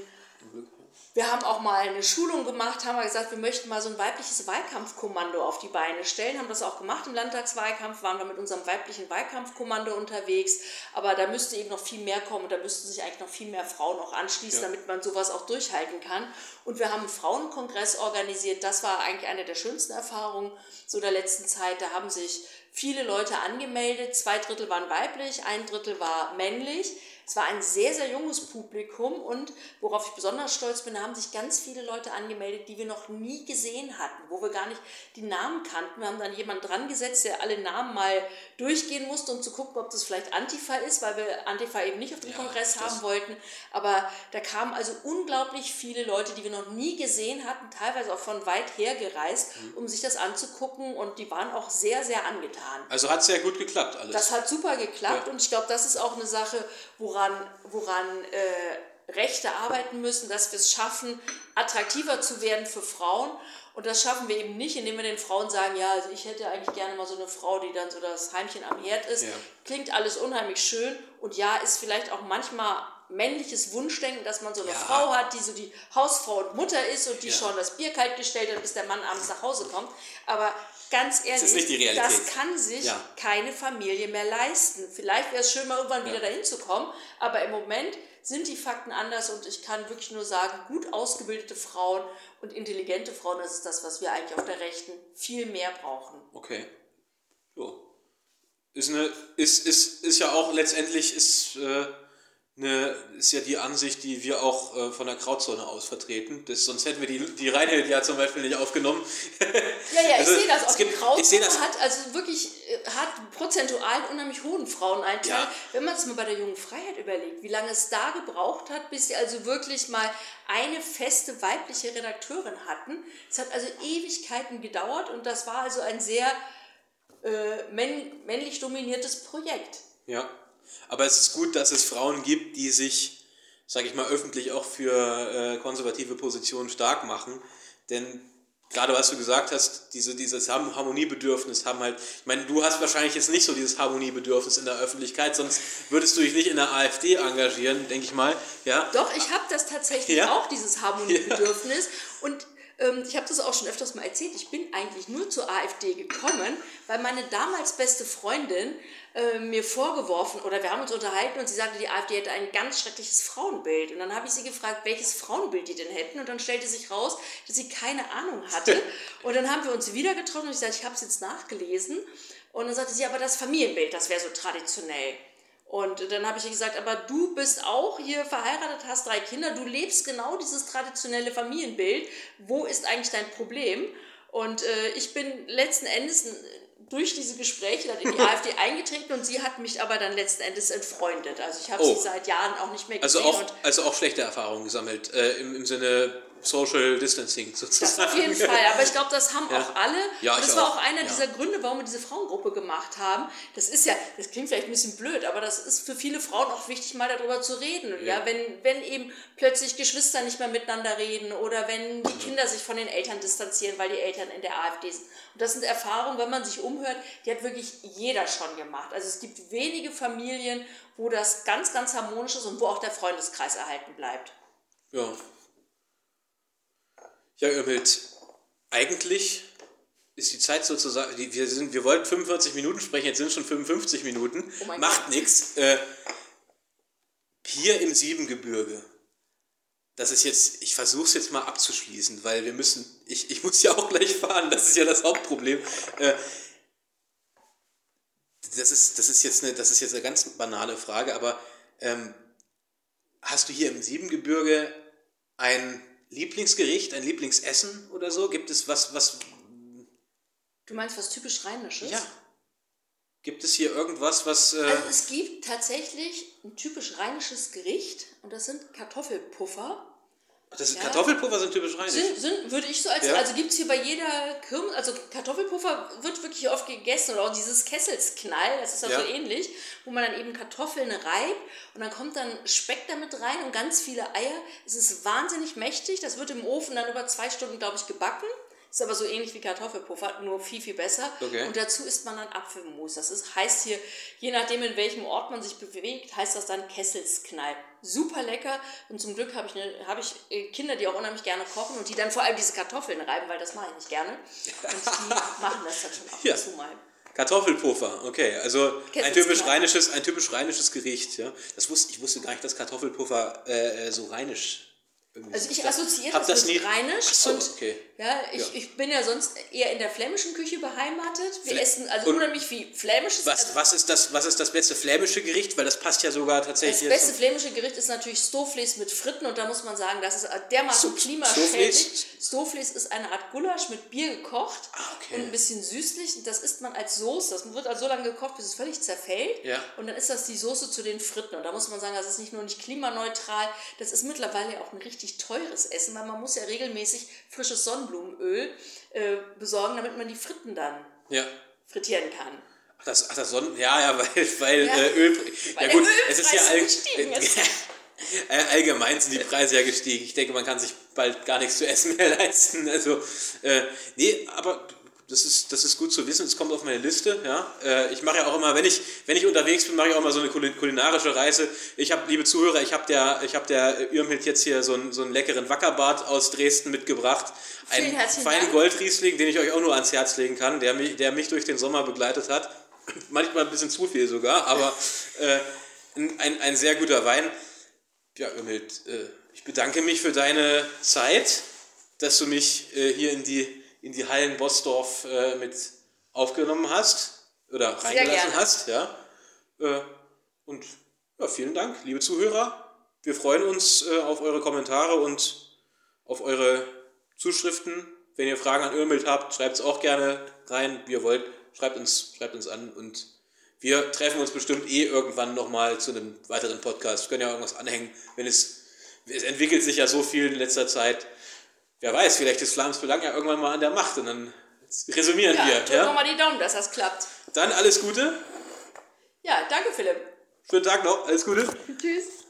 Speaker 2: wir haben auch mal eine Schulung gemacht, haben wir gesagt, wir möchten mal so ein weibliches Wahlkampfkommando auf die Beine stellen, haben das auch gemacht im Landtagswahlkampf, waren wir mit unserem weiblichen Wahlkampfkommando unterwegs, aber da müsste eben noch viel mehr kommen und da müssten sich eigentlich noch viel mehr Frauen auch anschließen, ja. damit man sowas auch durchhalten kann. Und wir haben einen Frauenkongress organisiert, das war eigentlich eine der schönsten Erfahrungen so der letzten Zeit, da haben sich viele Leute angemeldet, zwei Drittel waren weiblich, ein Drittel war männlich. Es war ein sehr, sehr junges Publikum und worauf ich besonders stolz bin, da haben sich ganz viele Leute angemeldet, die wir noch nie gesehen hatten, wo wir gar nicht die Namen kannten. Wir haben dann jemanden dran gesetzt, der alle Namen mal durchgehen musste, um zu gucken, ob das vielleicht Antifa ist, weil wir Antifa eben nicht auf dem ja, Kongress haben wollten. Aber da kamen also unglaublich viele Leute, die wir noch nie gesehen hatten, teilweise auch von weit her gereist, mhm. um sich das anzugucken und die waren auch sehr, sehr angetan.
Speaker 1: Also hat sehr gut geklappt alles.
Speaker 2: Das hat super geklappt ja. und ich glaube, das ist auch eine Sache, woran woran, woran äh, Rechte arbeiten müssen, dass wir es schaffen, attraktiver zu werden für Frauen. Und das schaffen wir eben nicht, indem wir den Frauen sagen, ja, also ich hätte eigentlich gerne mal so eine Frau, die dann so das Heimchen am Herd ist. Ja. Klingt alles unheimlich schön und ja, ist vielleicht auch manchmal männliches Wunschdenken, dass man so eine ja. Frau hat, die so die Hausfrau und Mutter ist und die ja. schon das Bier kalt gestellt hat, bis der Mann abends nach Hause kommt. Aber ganz ehrlich, das, das kann sich ja. keine Familie mehr leisten. Vielleicht wäre es schön, mal irgendwann wieder dahin zu kommen, aber im Moment sind die Fakten anders und ich kann wirklich nur sagen, gut ausgebildete Frauen und intelligente Frauen, das ist das, was wir eigentlich auf der Rechten viel mehr brauchen.
Speaker 1: Okay. So. Ist, eine, ist, ist, ist ja auch letztendlich ist, äh, eine, ist ja die Ansicht, die wir auch äh, von der Grauzone aus vertreten. Das, sonst hätten wir die, die Reinhild ja zum Beispiel nicht aufgenommen.
Speaker 2: Ja, ja, also, ich sehe das auch. Gibt, die Grauzone das, hat also wirklich äh, hat prozentual einen unheimlich hohen Frauenanteil. Ja. Wenn man es mal bei der jungen Freiheit überlegt, wie lange es da gebraucht hat, bis sie also wirklich mal eine feste weibliche Redakteurin hatten. Es hat also Ewigkeiten gedauert und das war also ein sehr äh, männlich dominiertes Projekt.
Speaker 1: Ja. Aber es ist gut, dass es Frauen gibt, die sich, sage ich mal, öffentlich auch für äh, konservative Positionen stark machen. Denn gerade was du gesagt hast, diese, dieses Harmoniebedürfnis haben halt, ich meine, du hast wahrscheinlich jetzt nicht so dieses Harmoniebedürfnis in der Öffentlichkeit, sonst würdest du dich nicht in der AfD engagieren, denke ich mal. Ja?
Speaker 2: Doch, ich habe das tatsächlich ja? auch, dieses Harmoniebedürfnis. Ja. Und ich habe das auch schon öfters mal erzählt, ich bin eigentlich nur zur AfD gekommen, weil meine damals beste Freundin äh, mir vorgeworfen, oder wir haben uns unterhalten und sie sagte, die AfD hätte ein ganz schreckliches Frauenbild. Und dann habe ich sie gefragt, welches Frauenbild die denn hätten. Und dann stellte sich raus, dass sie keine Ahnung hatte. Und dann haben wir uns wieder getroffen und ich sagte, ich habe es jetzt nachgelesen. Und dann sagte sie, aber das Familienbild, das wäre so traditionell. Und dann habe ich ihr gesagt, aber du bist auch hier verheiratet, hast drei Kinder, du lebst genau dieses traditionelle Familienbild. Wo ist eigentlich dein Problem? Und äh, ich bin letzten Endes durch diese Gespräche dann in die AfD eingetreten und sie hat mich aber dann letzten Endes entfreundet. Also ich habe oh. sie seit Jahren auch nicht mehr
Speaker 1: also gesehen. Also auch, also auch schlechte Erfahrungen gesammelt, äh, im, im Sinne Social Distancing sozusagen.
Speaker 2: Das auf jeden Fall, aber ich glaube, das haben ja. auch alle. Ja, das war auch, auch einer ja. dieser Gründe, warum wir diese Frauengruppe gemacht haben. Das ist ja, das klingt vielleicht ein bisschen blöd, aber das ist für viele Frauen auch wichtig, mal darüber zu reden. Ja, wenn, wenn eben plötzlich Geschwister nicht mehr miteinander reden oder wenn die Kinder sich von den Eltern distanzieren, weil die Eltern in der AfD sind. Und das sind Erfahrungen, wenn man sich umhört, die hat wirklich jeder schon gemacht. Also es gibt wenige Familien, wo das ganz, ganz harmonisch ist und wo auch der Freundeskreis erhalten bleibt.
Speaker 1: Ja, ja, Irmhild, eigentlich ist die Zeit sozusagen, wir, sind, wir wollten 45 Minuten sprechen, jetzt sind es schon 55 Minuten, oh macht nichts. Äh, hier im Siebengebirge, das ist jetzt, ich versuche es jetzt mal abzuschließen, weil wir müssen, ich, ich muss ja auch gleich fahren, das ist ja das Hauptproblem. Äh, das, ist, das, ist jetzt eine, das ist jetzt eine ganz banale Frage, aber ähm, hast du hier im Siebengebirge ein Lieblingsgericht, ein Lieblingsessen oder so? Gibt es was, was.
Speaker 2: Du meinst was typisch Rheinisches?
Speaker 1: Ja. Gibt es hier irgendwas, was.
Speaker 2: Äh also es gibt tatsächlich ein typisch rheinisches Gericht und das sind Kartoffelpuffer.
Speaker 1: Das ist, ja. Kartoffelpuffer sind typisch rheinisch.
Speaker 2: Sind, sind, würde ich so als, ja. also gibt es hier bei jeder Kirmes, also Kartoffelpuffer wird wirklich oft gegessen oder auch dieses Kesselsknall, das ist auch ja. so ähnlich, wo man dann eben Kartoffeln reibt und dann kommt dann Speck damit rein und ganz viele Eier. Es ist wahnsinnig mächtig, das wird im Ofen dann über zwei Stunden, glaube ich, gebacken. Ist aber so ähnlich wie Kartoffelpuffer, nur viel, viel besser. Okay. Und dazu isst man dann Apfelmus. Das ist, heißt hier, je nachdem, in welchem Ort man sich bewegt, heißt das dann Kesselsknall. Super lecker. Und zum Glück habe ich, ne, hab ich äh, Kinder, die auch unheimlich gerne kochen und die dann vor allem diese Kartoffeln reiben, weil das mache ich nicht gerne. Und die machen das dann schon ab und zu mal.
Speaker 1: Kartoffelpuffer, okay. Also ein typisch, rheinisches, ein typisch rheinisches Gericht. Ja. Das wusste, ich wusste gar nicht, dass Kartoffelpuffer äh, so rheinisch
Speaker 2: also ich assoziiere das, das mit Rheinisch
Speaker 1: so, und okay.
Speaker 2: ja, ich, ja. ich bin ja sonst eher in der flämischen Küche beheimatet. Wir Fl essen also und unheimlich viel flämisches.
Speaker 1: Was,
Speaker 2: also
Speaker 1: was, ist das, was ist das beste flämische Gericht? Weil das passt ja sogar tatsächlich.
Speaker 2: Das beste flämische Gericht ist natürlich Stofles mit Fritten und da muss man sagen, das ist dermaßen so, klimaschädlich. Stofles ist eine Art Gulasch mit Bier gekocht ah, okay. und ein bisschen süßlich. Das isst man als Soße. Das wird also so lange gekocht, bis es völlig zerfällt.
Speaker 1: Ja.
Speaker 2: Und dann ist das die Soße zu den Fritten. Und da muss man sagen, das ist nicht nur nicht klimaneutral, das ist mittlerweile auch ein richtig teures Essen weil man muss ja regelmäßig frisches Sonnenblumenöl äh, besorgen, damit man die Fritten dann
Speaker 1: ja.
Speaker 2: frittieren kann.
Speaker 1: Ach, das, ach, das Sonnen... Ja, ja, weil, weil ja, äh, Öl...
Speaker 2: Weil ja gut, es ist ja all,
Speaker 1: äh, allgemein sind die Preise ja gestiegen. Ich denke, man kann sich bald gar nichts zu essen mehr leisten. Also, äh, nee, aber das ist, das ist gut zu wissen, es kommt auf meine Liste. Ja? Äh, ich mache ja auch immer, wenn ich, wenn ich unterwegs bin, mache ich auch immer so eine kulinarische Reise. Ich habe, liebe Zuhörer, ich habe der, ich hab der Irmhild jetzt hier so einen, so einen leckeren Wackerbart aus Dresden mitgebracht. Einen feinen Goldriesling, den ich euch auch nur ans Herz legen kann, der mich, der mich durch den Sommer begleitet hat. Manchmal ein bisschen zu viel sogar, aber äh, ein, ein sehr guter Wein. Ja, Irmhild, äh, ich bedanke mich für deine Zeit, dass du mich äh, hier in die in die Hallen Bosdorf äh, mit aufgenommen hast oder reingelassen hast. Ja. Äh, und ja, vielen Dank, liebe Zuhörer. Wir freuen uns äh, auf eure Kommentare und auf eure Zuschriften. Wenn ihr Fragen an Irmild habt, schreibt es auch gerne rein, wie ihr wollt. Schreibt uns, schreibt uns an und wir treffen uns bestimmt eh irgendwann nochmal zu einem weiteren Podcast. Wir können ja irgendwas anhängen, wenn es, es entwickelt sich ja so viel in letzter Zeit wer weiß, vielleicht ist Flams Belang ja irgendwann mal an der Macht und dann resümieren ja, wir.
Speaker 2: Drücken ja? wir mal die Daumen, dass das klappt.
Speaker 1: Dann alles Gute.
Speaker 2: Ja, danke Philipp.
Speaker 1: Schönen Tag noch, alles Gute.
Speaker 2: Tschüss.